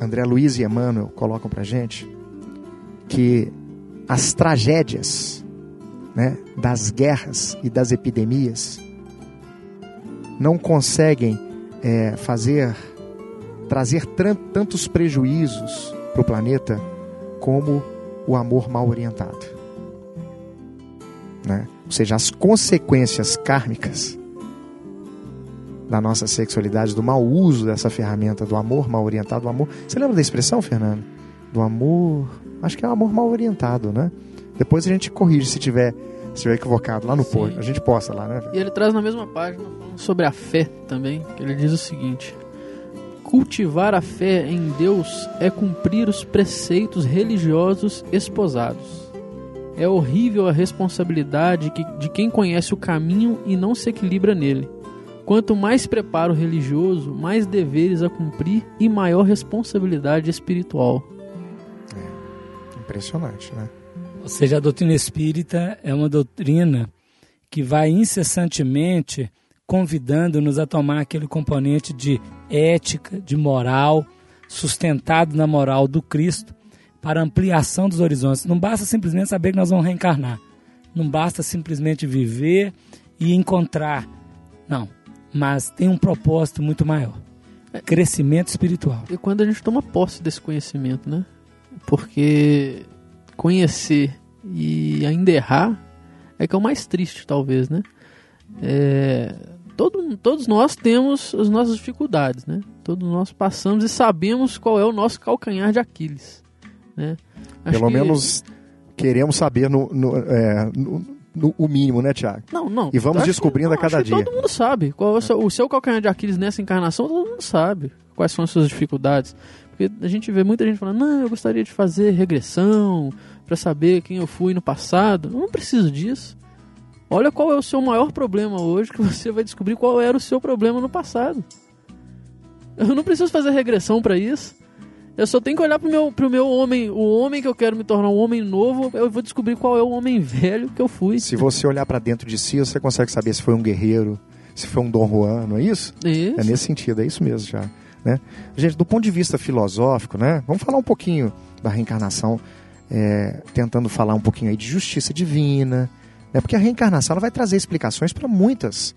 André Luiz e Emmanuel colocam pra gente que as tragédias né, das guerras e das epidemias não conseguem é, fazer trazer tantos prejuízos para o planeta como o amor mal orientado né? Ou seja, as consequências kármicas da nossa sexualidade, do mau uso dessa ferramenta, do amor mal orientado, do amor. Você lembra da expressão, Fernando? Do amor. Acho que é o amor mal orientado, né? Depois a gente corrige se tiver, se tiver equivocado lá no post. A gente posta lá, né? E ele traz na mesma página sobre a fé também, que ele diz o seguinte: Cultivar a fé em Deus é cumprir os preceitos religiosos esposados. É horrível a responsabilidade que- de quem conhece o caminho e não se equilibra nele. Quanto mais preparo religioso, mais deveres a cumprir e maior responsabilidade espiritual. Impressionante, né? Ou seja, a doutrina espírita é uma doutrina que vai incessantemente convidando-nos a tomar aquele componente de ética, de moral, sustentado na moral do Cristo, para ampliação dos horizontes. Não basta simplesmente saber que nós vamos reencarnar. Não basta simplesmente viver e encontrar. Não. Mas tem um propósito muito maior. Crescimento espiritual. E quando a gente toma posse desse conhecimento, né? Porque conhecer e ainda errar é que é o mais triste, talvez, né? É, todo, todos nós temos as nossas dificuldades, né? Todos nós passamos e sabemos qual é o nosso calcanhar de Aquiles, né? Acho Pelo que- menos queremos saber no, no, é, no- no- o mínimo, né, Tiago? Não, não. E vamos Acho que- descobrindo a não, cada dia. Todo mundo sabe. Qual é o seu, o seu calcanhar de Aquiles nessa encarnação, todo mundo sabe. Quais são as suas dificuldades. Porque a gente vê muita gente falando, não, eu gostaria de fazer regressão para saber quem eu fui no passado. Eu não preciso disso. Olha qual é o seu maior problema hoje, que você vai descobrir qual era o seu problema no passado. Eu não preciso fazer regressão para isso. Eu só tenho que olhar pro meu, pro meu homem, o homem que eu quero me tornar um homem novo, eu vou descobrir qual é o homem velho que eu fui. Se você olhar para dentro de si, você consegue saber se foi um guerreiro, se foi um Dom Juan, não é isso? Isso. É nesse sentido, é isso mesmo já. Né? Gente, do ponto de vista filosófico, né? Vamos falar um pouquinho da reencarnação, é, tentando falar um pouquinho aí de justiça divina, né? Porque a reencarnação ela vai trazer explicações para muitas,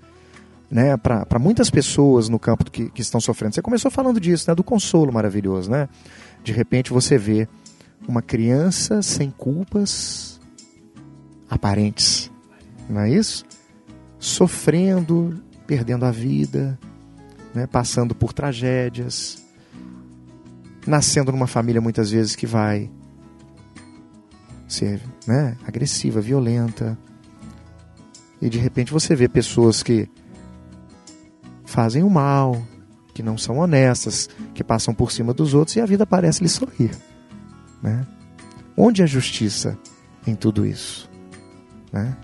né, para muitas pessoas no campo que, que estão sofrendo. Você começou falando disso, né, do consolo maravilhoso, né? De repente você vê uma criança sem culpas aparentes, não é isso? Sofrendo, perdendo a vida, né, passando por tragédias, nascendo numa família muitas vezes que vai ser né, agressiva, violenta. E de repente você vê pessoas que fazem o mal, que não são honestas, que passam por cima dos outros e a vida parece lhe sorrir. Né? Onde é a justiça em tudo isso? Né?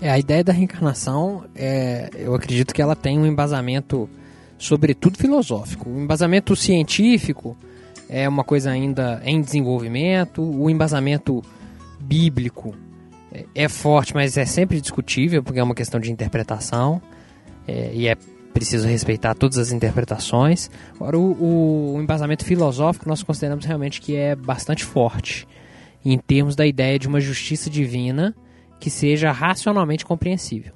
É, a ideia da reencarnação, é, eu acredito que ela tem um embasamento, sobretudo filosófico. O embasamento científico é uma coisa ainda em desenvolvimento, o embasamento bíblico é, é forte, mas é sempre discutível, porque é uma questão de interpretação é, e é preciso respeitar todas as interpretações. Agora, o, o, embasamento filosófico nós consideramos realmente que é bastante forte em termos da ideia de uma justiça divina que seja racionalmente compreensível.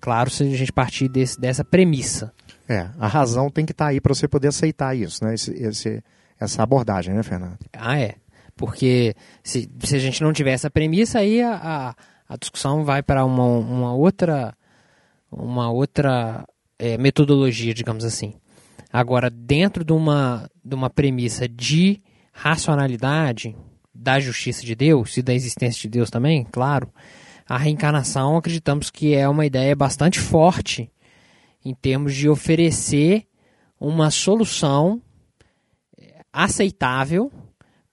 Claro, se a gente partir desse, dessa premissa. É, a razão tem que estar tá aí para você poder aceitar isso, né? Esse, esse, essa abordagem, né, Fernando? Ah, é. Porque se, se a gente não tiver essa premissa, aí a, a, a discussão vai para uma, uma outra, uma outra é, metodologia, digamos assim. Agora, dentro de uma, de uma premissa de racionalidade da justiça de Deus e da existência de Deus também, claro, a reencarnação acreditamos que é uma ideia bastante forte em termos de oferecer uma solução é, aceitável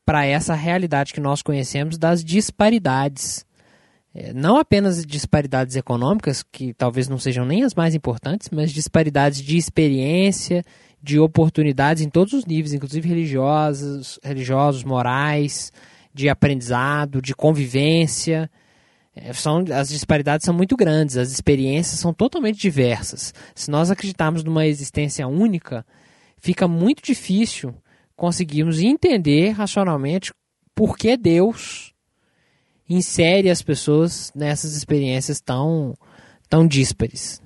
para essa realidade que nós conhecemos das disparidades. É, não apenas disparidades econômicas, que talvez não sejam nem as mais importantes, mas disparidades de experiência, de oportunidades em todos os níveis, inclusive religiosos, religiosos, morais, de aprendizado, de convivência. É, são, as disparidades são muito grandes, as experiências são totalmente diversas. Se nós acreditarmos numa existência única, fica muito difícil conseguirmos entender racionalmente por que Deus insere as pessoas nessas experiências tão, tão díspares.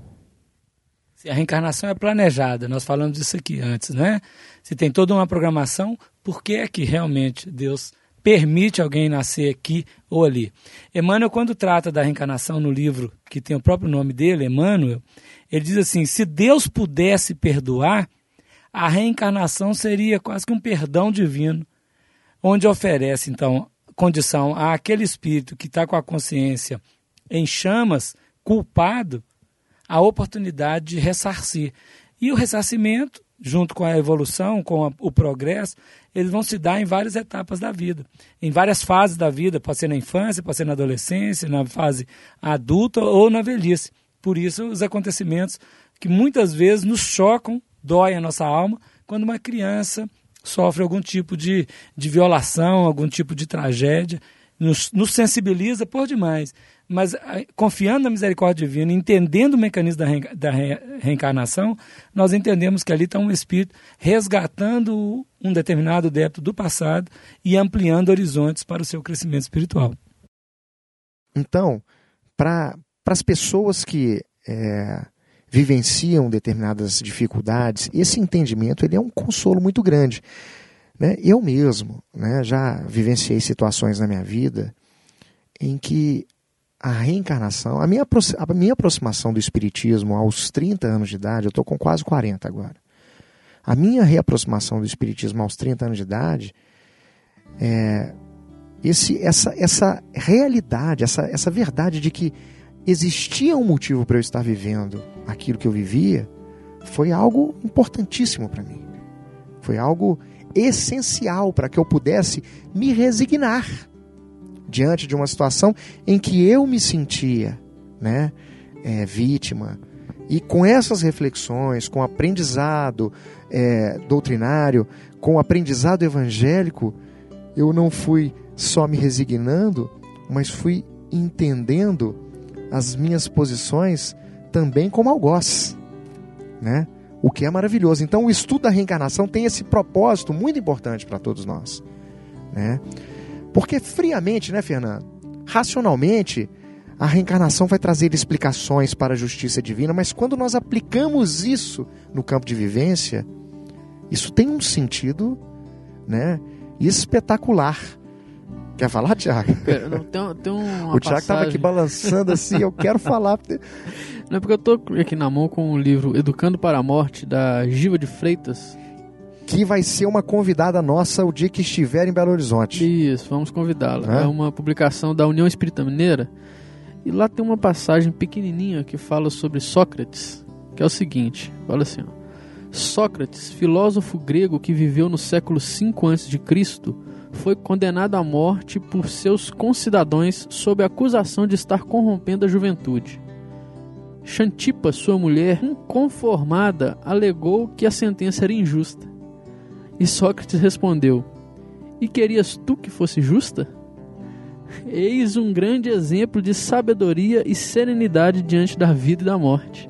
Se a reencarnação é planejada, nós falamos disso aqui antes, né? Se tem toda uma programação, por que é que realmente Deus permite alguém nascer aqui ou ali? Emmanuel, quando trata da reencarnação no livro que tem o próprio nome dele, Emmanuel, ele diz assim: se Deus pudesse perdoar, a reencarnação seria quase que um perdão divino, onde oferece, então, condição àquele espírito que está com a consciência em chamas, culpado, a oportunidade de ressarcir. E o ressarcimento, junto com a evolução, com a, o progresso, eles vão se dar em várias etapas da vida, em várias fases da vida, pode ser na infância, pode ser na adolescência, na fase adulta ou na velhice. Por isso, os acontecimentos que muitas vezes nos chocam dói a nossa alma quando uma criança sofre algum tipo de, de violação, algum tipo de tragédia, nos, nos sensibiliza por demais. Mas confiando na misericórdia divina, entendendo o mecanismo da, da re, reencarnação, nós entendemos que ali está um espírito resgatando um determinado débito do passado e ampliando horizontes para o seu crescimento espiritual. Então, para as pessoas que é, vivenciam determinadas dificuldades, esse entendimento ele é um consolo muito grande. Né? Eu mesmo né, já vivenciei situações na minha vida em que a reencarnação, a minha, a minha aproximação do Espiritismo aos 30 anos de idade, eu estou com quase 40 agora. A minha reaproximação do Espiritismo aos 30 anos de idade, é, esse, essa, essa realidade, essa, essa verdade de que existia um motivo para eu estar vivendo aquilo que eu vivia, foi algo importantíssimo para mim. Foi algo essencial para que eu pudesse me resignar diante de uma situação em que eu me sentia né, é, vítima. E com essas reflexões, com o aprendizado é, doutrinário, com o aprendizado evangélico, eu não fui só me resignando, mas fui entendendo as minhas posições também como algoz, né? O que é maravilhoso. Então, o estudo da reencarnação tem esse propósito muito importante para todos nós, né? Porque friamente, né, Fernando? Racionalmente, a reencarnação vai trazer explicações para a justiça divina, mas quando nós aplicamos isso no campo de vivência, isso tem um sentido, né, espetacular. Quer falar, Tiago? Tem, tem uma O Tiago estava aqui balançando assim, eu quero falar. [LAUGHS] Não é porque eu tô aqui na mão com o livro Educando para a Morte, da Giva de Freitas. Que vai ser uma convidada nossa o dia que estiver em Belo Horizonte. Isso, vamos convidá-la. É? Uma publicação da União Espírita Mineira. E lá tem uma passagem pequenininha que fala sobre Sócrates, que é o seguinte, fala assim, ó. Sócrates, filósofo grego que viveu no século 5 a.C., foi condenado à morte por seus concidadãos sob a acusação de estar corrompendo a juventude. Xantipa, sua mulher, inconformada, alegou que a sentença era injusta. E Sócrates respondeu: E querias tu que fosse justa? Eis um grande exemplo de sabedoria e serenidade diante da vida e da morte.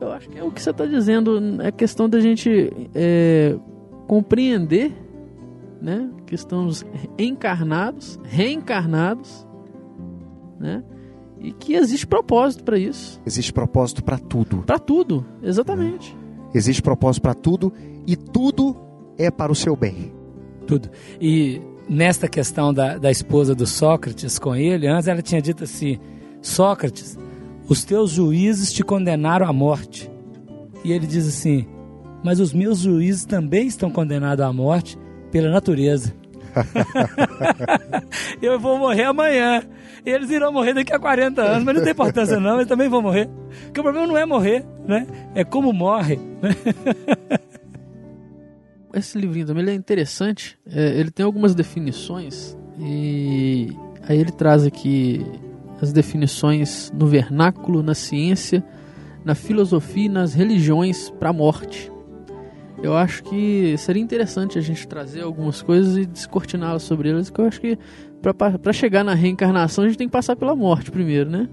Eu acho que é o que você está dizendo, é questão da gente é, compreender né, que estamos encarnados, reencarnados, né, e que existe propósito para isso. Existe propósito para tudo. Para tudo, exatamente. Existe propósito para tudo e tudo é para o seu bem. Tudo. E nesta questão da, da esposa do Sócrates com ele, antes ela tinha dito assim: Sócrates, os teus juízes te condenaram à morte. E ele diz assim: Mas os meus juízes também estão condenados à morte pela natureza. [LAUGHS] Eu vou morrer amanhã. Eles irão morrer daqui a 40 anos, mas não tem importância não, eles também vão morrer. Porque o problema não é morrer, né? É como morre. [LAUGHS] esse livrinho também é interessante. É, ele tem algumas definições e aí ele traz aqui as definições no vernáculo, na ciência, na filosofia e nas religiões para a morte. Eu acho que seria interessante a gente trazer algumas coisas e descortiná-las sobre elas, que eu acho que para chegar na reencarnação a gente tem que passar pela morte primeiro, né?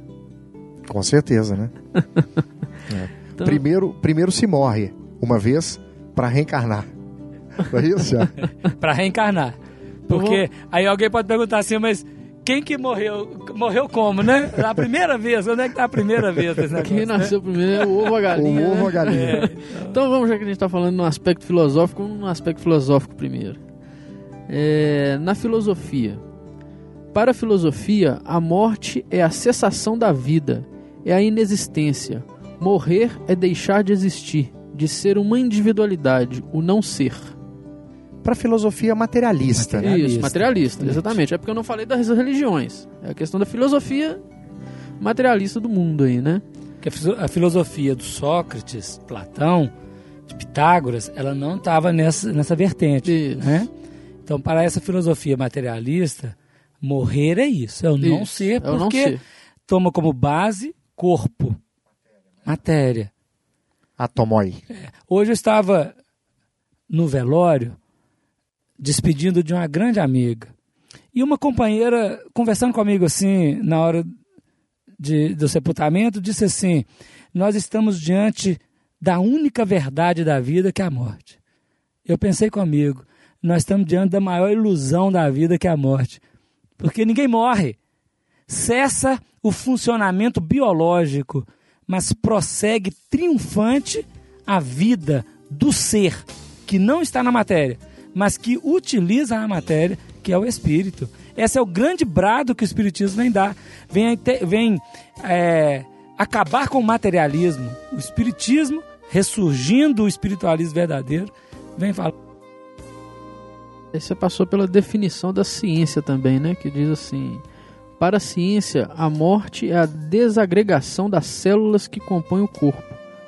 Com certeza, né? [LAUGHS] Então, Primeiro, primeiro se morre uma vez para reencarnar. Não é isso? Pra reencarnar. [LAUGHS] Porque aí alguém pode perguntar assim, mas quem que morreu? Morreu como, né? A primeira vez, onde é que tá a primeira vez negócio, quem né? nasceu primeiro é o ovo a galinha. o ovo né? a galinha. Então vamos, já que a gente está falando no aspecto filosófico, vamos no aspecto filosófico primeiro. É, na filosofia. Para a filosofia, a morte é a cessação da vida, é a inexistência. Morrer é deixar de existir, de ser uma individualidade, o não ser. Para filosofia materialista, né? Isso, Materialista. materialista, exatamente. É porque eu não falei das religiões. É a questão da filosofia materialista do mundo aí, né? Que a filosofia do Sócrates, Platão, de Pitágoras, ela não estava nessa, nessa vertente, Isso. né? Então, para essa filosofia materialista, morrer é isso, é o não Isso, ser, é não porque ser. toma como base corpo, matéria. Atomoi. Hoje eu estava no velório, despedindo de uma grande amiga. E uma companheira, conversando comigo assim, na hora de, do sepultamento, disse assim: Nós estamos diante da única verdade da vida, que é a morte. Eu pensei comigo: Nós estamos diante da maior ilusão da vida, que é a morte. Porque ninguém morre. Cessa o funcionamento biológico, mas prossegue triunfante a vida do ser que não está na matéria, mas que utiliza a matéria, que é o espírito. Esse é o grande brado que o espiritismo vem dar, vem, vem é, acabar com o materialismo. O espiritismo, ressurgindo o espiritualismo verdadeiro, vem falar. Você passou pela definição da ciência também, né? Que diz assim: para a ciência, a morte é a desagregação das células que compõem o corpo,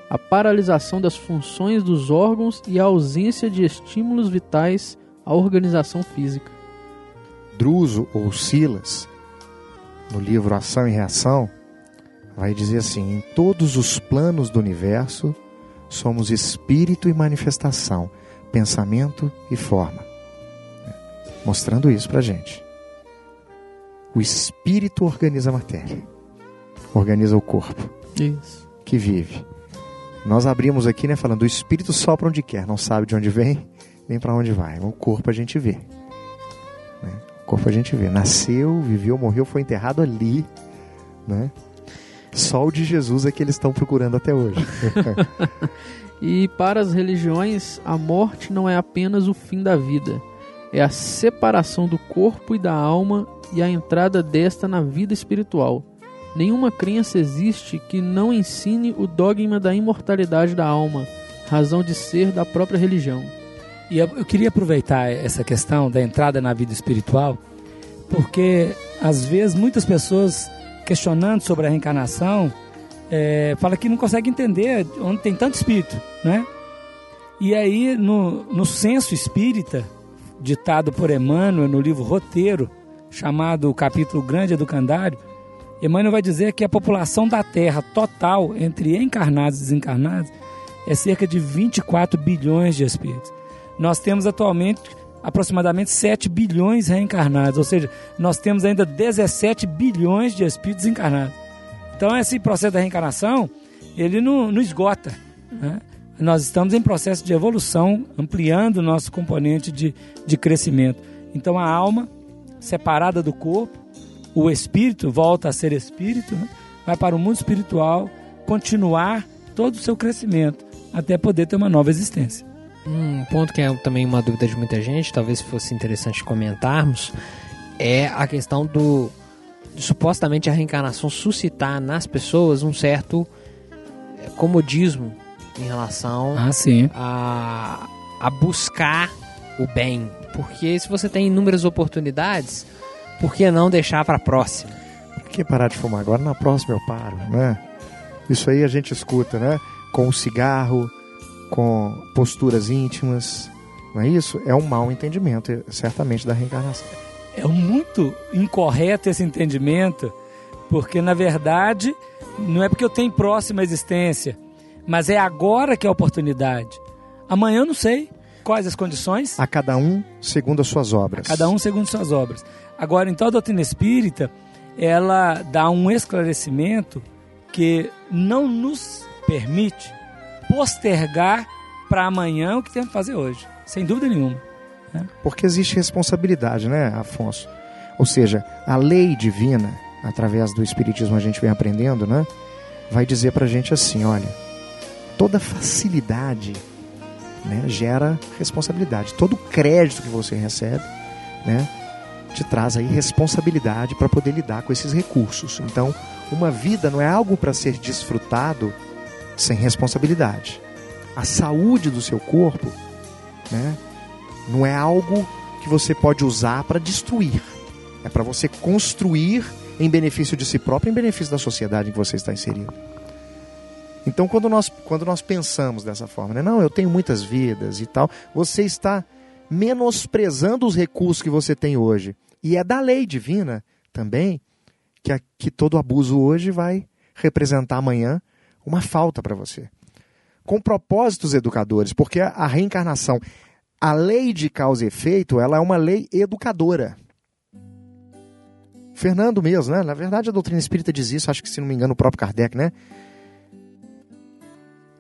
a paralisação das funções dos órgãos e a ausência de estímulos vitais à organização física. Druso ou Silas, no livro Ação e Reação, vai dizer assim: em todos os planos do universo, somos espírito e manifestação, pensamento e forma. Mostrando isso pra gente. O espírito organiza a matéria, organiza o corpo Isso. que vive. Nós abrimos aqui, né, falando, o espírito sopra onde quer, não sabe de onde vem, nem para onde vai. O corpo a gente vê. né? O corpo a gente vê. Nasceu, viveu, morreu, foi enterrado ali. né? Só o de Jesus é que eles estão procurando até hoje. [LAUGHS] E para as religiões, a morte não é apenas o fim da vida, é a separação do corpo e da alma e a entrada desta na vida espiritual. Nenhuma crença existe que não ensine o dogma da imortalidade da alma, razão de ser da própria religião. E eu, queria aproveitar essa questão da entrada na vida espiritual, porque às vezes muitas pessoas questionando sobre a reencarnação é, fala que não consegue entender onde tem tanto espírito, né? E aí no, no senso espírita ditado por Emmanuel no livro Roteiro, chamado o capítulo Grande Educandário, Emmanuel vai dizer que a população da Terra total entre encarnados e desencarnados é cerca de 24 bilhões de espíritos. Nós temos atualmente aproximadamente 7 bilhões reencarnados, ou seja, nós temos ainda 17 bilhões de espíritos encarnados. Então esse processo da reencarnação, ele não, não esgota. Né? Nós estamos em processo de evolução, ampliando o nosso componente de, de crescimento. Então a alma, separada do corpo, o espírito volta a ser espírito, né? vai para o mundo espiritual, continuar todo o seu crescimento, até poder ter uma nova existência. Um ponto que é também uma dúvida de muita gente, talvez fosse interessante comentarmos, é a questão do supostamente a reencarnação suscitar nas pessoas um certo eh, comodismo em relação Ah, a, a buscar o bem. Porque se você tem inúmeras oportunidades, por que não deixar para a próxima? Por que parar de fumar? Agora na próxima eu paro, né? Isso aí a gente escuta, né? Com o cigarro, com posturas íntimas, não é isso? É um mau entendimento, certamente, da reencarnação. É muito incorreto esse entendimento, porque na verdade não é porque eu tenho próxima existência, mas é agora que é a oportunidade. Amanhã eu não sei quais as condições, A cada um segundo as suas obras. cada um segundo suas obras. Agora, então a doutrina espírita, ela dá um esclarecimento que não nos permite postergar para amanhã o que temos que fazer hoje, sem dúvida nenhuma. Porque existe responsabilidade, né, Afonso? Ou seja, a lei divina, através do Espiritismo a gente vem aprendendo, né? Vai dizer pra gente assim: olha, toda facilidade né, gera responsabilidade. Todo crédito que você recebe, né? Te traz aí responsabilidade para poder lidar com esses recursos. Então, uma vida não é algo para ser desfrutado sem responsabilidade. A saúde do seu corpo, né? não é algo que você pode usar para destruir. É para você construir em benefício de si próprio, em benefício da sociedade em que você está inserido. Então, quando nós, quando nós pensamos dessa forma, né? não, eu tenho muitas vidas e tal, você está menosprezando os recursos que você tem hoje. E é da lei divina também que, a, que todo abuso hoje vai representar amanhã uma falta para você. Com propósitos educadores, porque a, reencarnação a lei de causa e efeito, ela é uma lei educadora. Fernando mesmo, né? Na verdade, a doutrina espírita diz isso, acho que se não me engano, o próprio Kardec, né?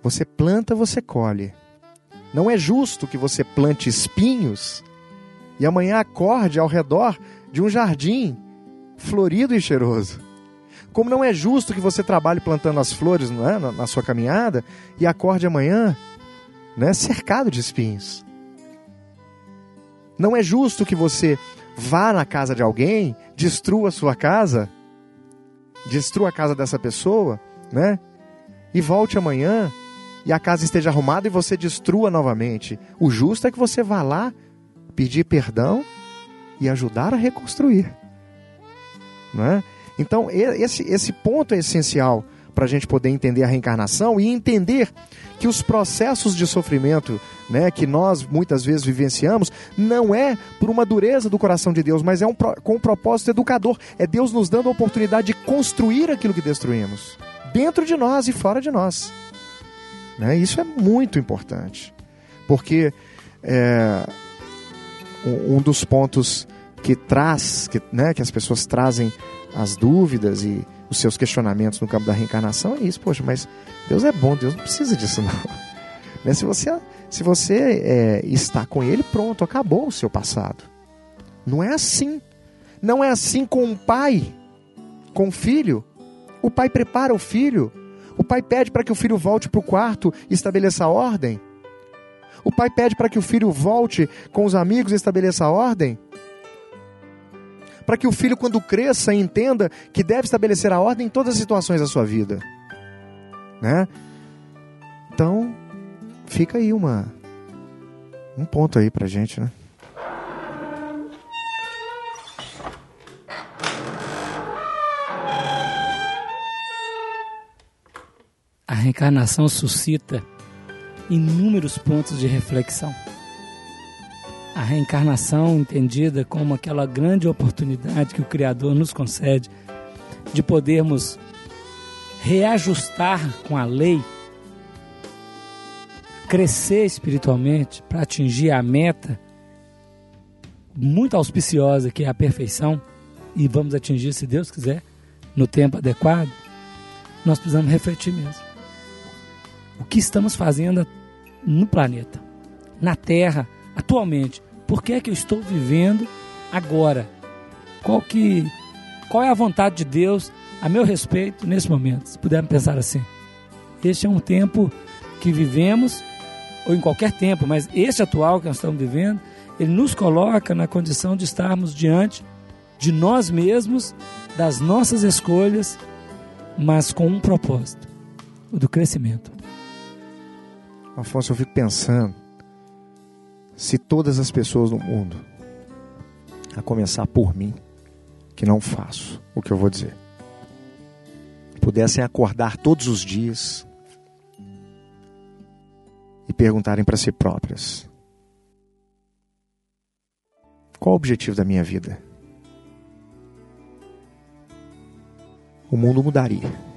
Você planta, você colhe. Não é justo que você plante espinhos e amanhã acorde ao redor de um jardim florido e cheiroso. Como não é justo que você trabalhe plantando as flores é? na, na sua caminhada e acorde amanhã né, cercado de espinhos. Não é justo que você vá na casa de alguém, destrua a sua casa, destrua a casa dessa pessoa, né? E volte amanhã e a casa esteja arrumada e você destrua novamente. O justo é que você vá lá pedir perdão e ajudar a reconstruir. Não é? Então, esse, esse ponto é essencial para a gente poder entender a reencarnação e entender que os processos de sofrimento né, que nós muitas vezes vivenciamos não é por uma dureza do coração de Deus, mas é um, com um propósito educador. É Deus nos dando a oportunidade de construir aquilo que destruímos, dentro de nós e fora de nós. Né? Isso é muito importante, porque é, um dos pontos que traz, que, né, que as pessoas trazem as dúvidas e os seus questionamentos no campo da reencarnação é isso, poxa, mas Deus é bom, Deus não precisa disso [LAUGHS] não. Né? Se você, se você é, está com Ele, pronto, acabou o seu passado. Não é assim. Não é assim com um pai, com um filho. O pai prepara o filho. O pai pede para que o filho volte para o quarto e estabeleça a ordem. O pai pede para que o filho volte com os amigos e estabeleça a ordem. Para que o filho, quando cresça, entenda que deve estabelecer a ordem em todas as situações da sua vida. Né? Então, fica aí uma um ponto aí pra gente, né? A reencarnação suscita inúmeros pontos de reflexão. A reencarnação entendida como aquela grande oportunidade que o Criador nos concede de podermos reajustar com a lei, crescer espiritualmente para atingir a meta muito auspiciosa que é a perfeição e vamos atingir se Deus quiser no tempo adequado. Nós precisamos refletir mesmo. O que estamos fazendo no planeta, na Terra, atualmente? Por que é que eu estou vivendo agora? Qual que qual é a vontade de Deus a meu respeito nesse momento? Se pudermos pensar assim. Este é um tempo que vivemos ou em qualquer tempo, mas este atual que nós estamos vivendo, ele nos coloca na condição de estarmos diante de nós mesmos, das nossas escolhas, mas com um propósito, o do crescimento. Afonso, eu fico pensando se todas as pessoas no mundo, a começar por mim, que não faço o que eu vou dizer, pudessem acordar todos os dias e perguntarem para si próprias: qual o objetivo da minha vida? O mundo mudaria.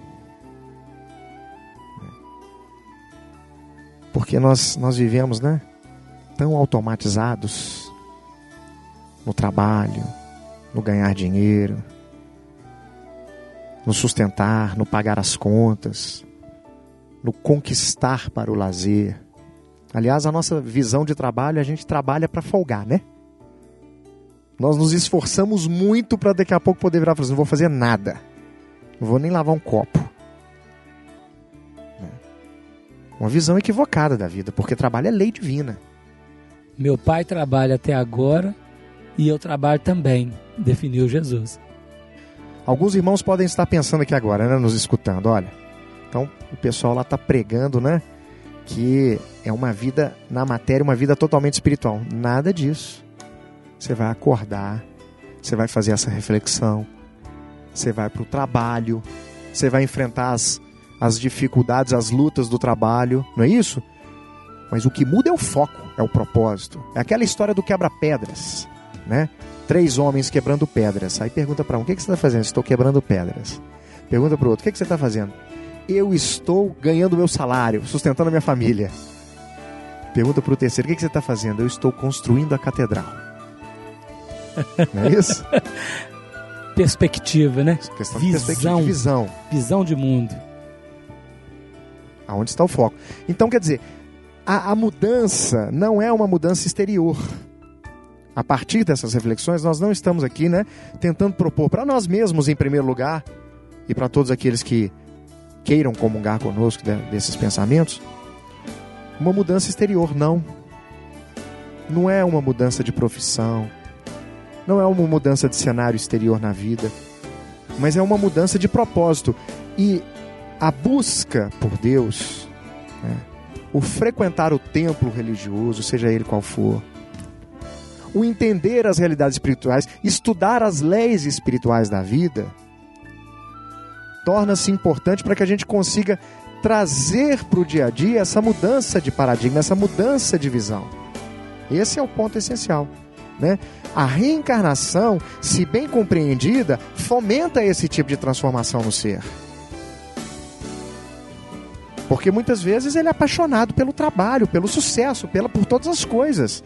Porque nós, nós vivemos, né? Tão automatizados no trabalho, no ganhar dinheiro, no sustentar, no pagar as contas, no conquistar para o lazer. Aliás, a nossa visão de trabalho, a gente trabalha para folgar, né? Nós nos esforçamos muito para daqui a pouco poder virar e falar assim, não vou fazer nada. Não vou nem lavar um copo. Uma visão equivocada da vida, porque trabalho é lei divina. Meu pai trabalha até agora e eu trabalho também, definiu Jesus. Alguns irmãos podem estar pensando aqui agora, né, nos escutando, olha. Então, o pessoal lá está pregando, né, que é uma vida na matéria, uma vida totalmente espiritual. Nada disso. Você vai acordar, você vai fazer essa reflexão, você vai para o trabalho, você vai enfrentar as, as dificuldades, as lutas do trabalho, não é isso? Mas o que muda é o foco, é o propósito. É aquela história do quebra-pedras, né? Três homens quebrando pedras. Aí pergunta para um: o que, que você está fazendo? Estou quebrando pedras. Pergunta para o outro: o que, que você está fazendo? Eu estou ganhando meu salário, sustentando a minha família. Pergunta para o terceiro: o que, que você está fazendo? Eu estou construindo a catedral. Não é isso? [LAUGHS] Perspectiva, né? Questão de perspectiva visão. Visão de mundo. Aonde está o foco? Então, quer dizer, a, a mudança não é uma mudança exterior. A partir dessas reflexões, nós não estamos aqui, né, tentando propor para nós mesmos, em primeiro lugar, e para todos aqueles que queiram comungar conosco de, desses pensamentos, uma mudança exterior, não. Não é uma mudança de profissão, não é uma mudança de cenário exterior na vida, mas é uma mudança de propósito. E a busca por Deus, né, o frequentar o templo religioso, seja ele qual for, o entender as realidades espirituais, estudar as leis espirituais da vida, torna-se importante para que a gente consiga trazer para o dia a dia essa mudança de paradigma, essa mudança de visão. Esse é o ponto essencial. Né? A reencarnação, se bem compreendida, fomenta esse tipo de transformação no ser. Porque muitas vezes ele é apaixonado pelo trabalho, pelo sucesso, pela, por todas as coisas.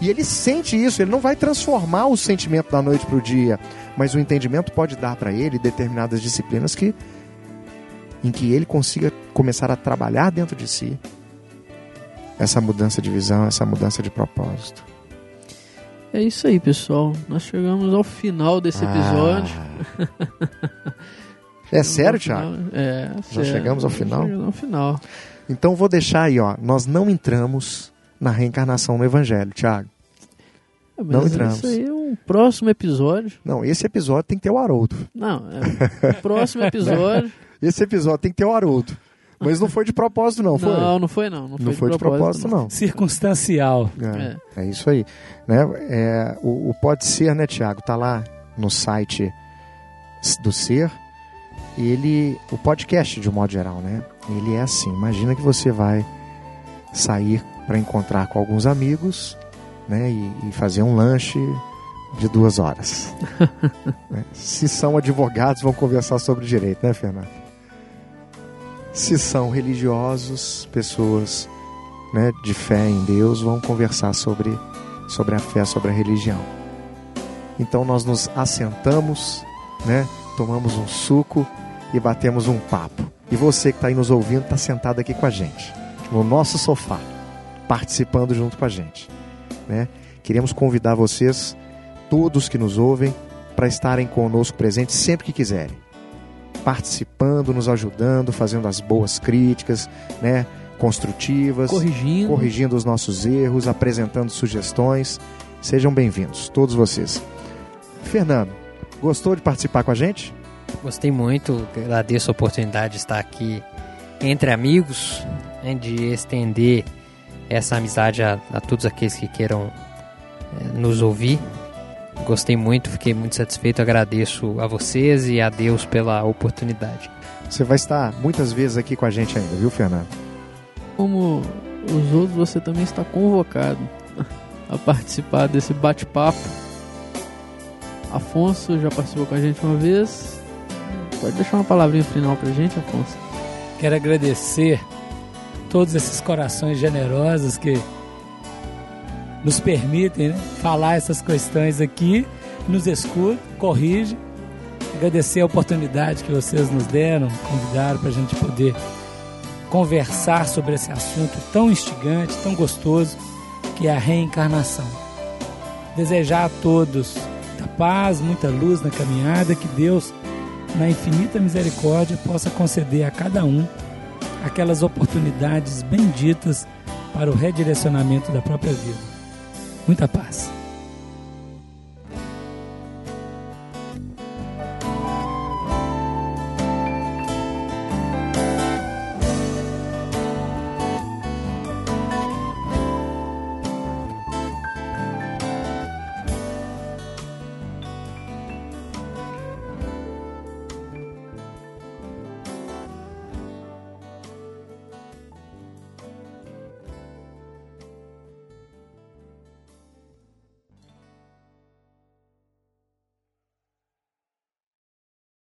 E ele sente isso, ele não vai transformar o sentimento da noite para o dia, mas o entendimento pode dar para ele determinadas disciplinas que em que ele consiga começar a trabalhar dentro de si essa mudança de visão, essa mudança de propósito. É isso aí, pessoal. Nós chegamos ao final desse episódio. Ah. [LAUGHS] É sério, final. É, Já sério. chegamos ao final? Chegamos ao final. Então vou deixar aí, ó. Nós não entramos na reencarnação no Evangelho, Thiago. Ah, mas Não entramos. Isso aí é um próximo episódio. Não, esse episódio tem que ter o Haroldo. Não, é o [LAUGHS] próximo episódio. Esse episódio tem que ter o Haroldo. Mas não foi de propósito, não, foi? Não, não foi não. Não foi, Não foi de propósito, não. Circunstancial. É, é isso aí. Né? É, o, o Pode Ser, né, Tiago? Tá lá no site do Ser. Ele, o podcast, de um modo geral, né? Ele é assim. Imagina que você vai sair para encontrar com alguns amigos, né? E, e fazer um lanche de duas horas. [LAUGHS] Né? Se são advogados, vão conversar sobre direito, né, Fernando? Se são religiosos, pessoas né, de fé em Deus vão conversar sobre, sobre a fé, sobre a religião. Então nós nos assentamos, né, tomamos um suco e batemos um papo. E você que está aí nos ouvindo está sentado aqui com a gente, no nosso sofá, participando junto com a gente. Né? Queremos convidar vocês, todos que nos ouvem, para estarem conosco presentes sempre que quiserem. Participando, nos ajudando, fazendo as boas críticas, né? construtivas, Corrigindo. corrigindo os nossos erros, apresentando sugestões. Sejam bem-vindos, todos vocês. Fernando, gostou de participar com a gente? Gostei muito, agradeço a oportunidade de estar aqui entre amigos, né, de estender essa amizade a, a todos aqueles que queiram eh, nos ouvir. Gostei muito, fiquei muito satisfeito, agradeço a vocês e a Deus pela oportunidade. Você vai estar muitas vezes aqui com a gente ainda, viu, Fernando? Como os outros, você também está convocado [LAUGHS] a participar desse bate-papo. Afonso já participou com a gente uma vez. Pode deixar uma palavrinha final pra gente, Afonso? Quero agradecer todos esses corações generosos que nos permitem né, falar essas questões aqui, nos escutam, corrigem. Agradecer a oportunidade que vocês nos deram, convidaram para a gente poder conversar sobre esse assunto tão instigante, tão gostoso, que é a reencarnação. Desejar a todos muita paz, muita luz na caminhada, que Deus, na infinita misericórdia, possa conceder a cada um aquelas oportunidades benditas para o redirecionamento da própria vida. Muita paz.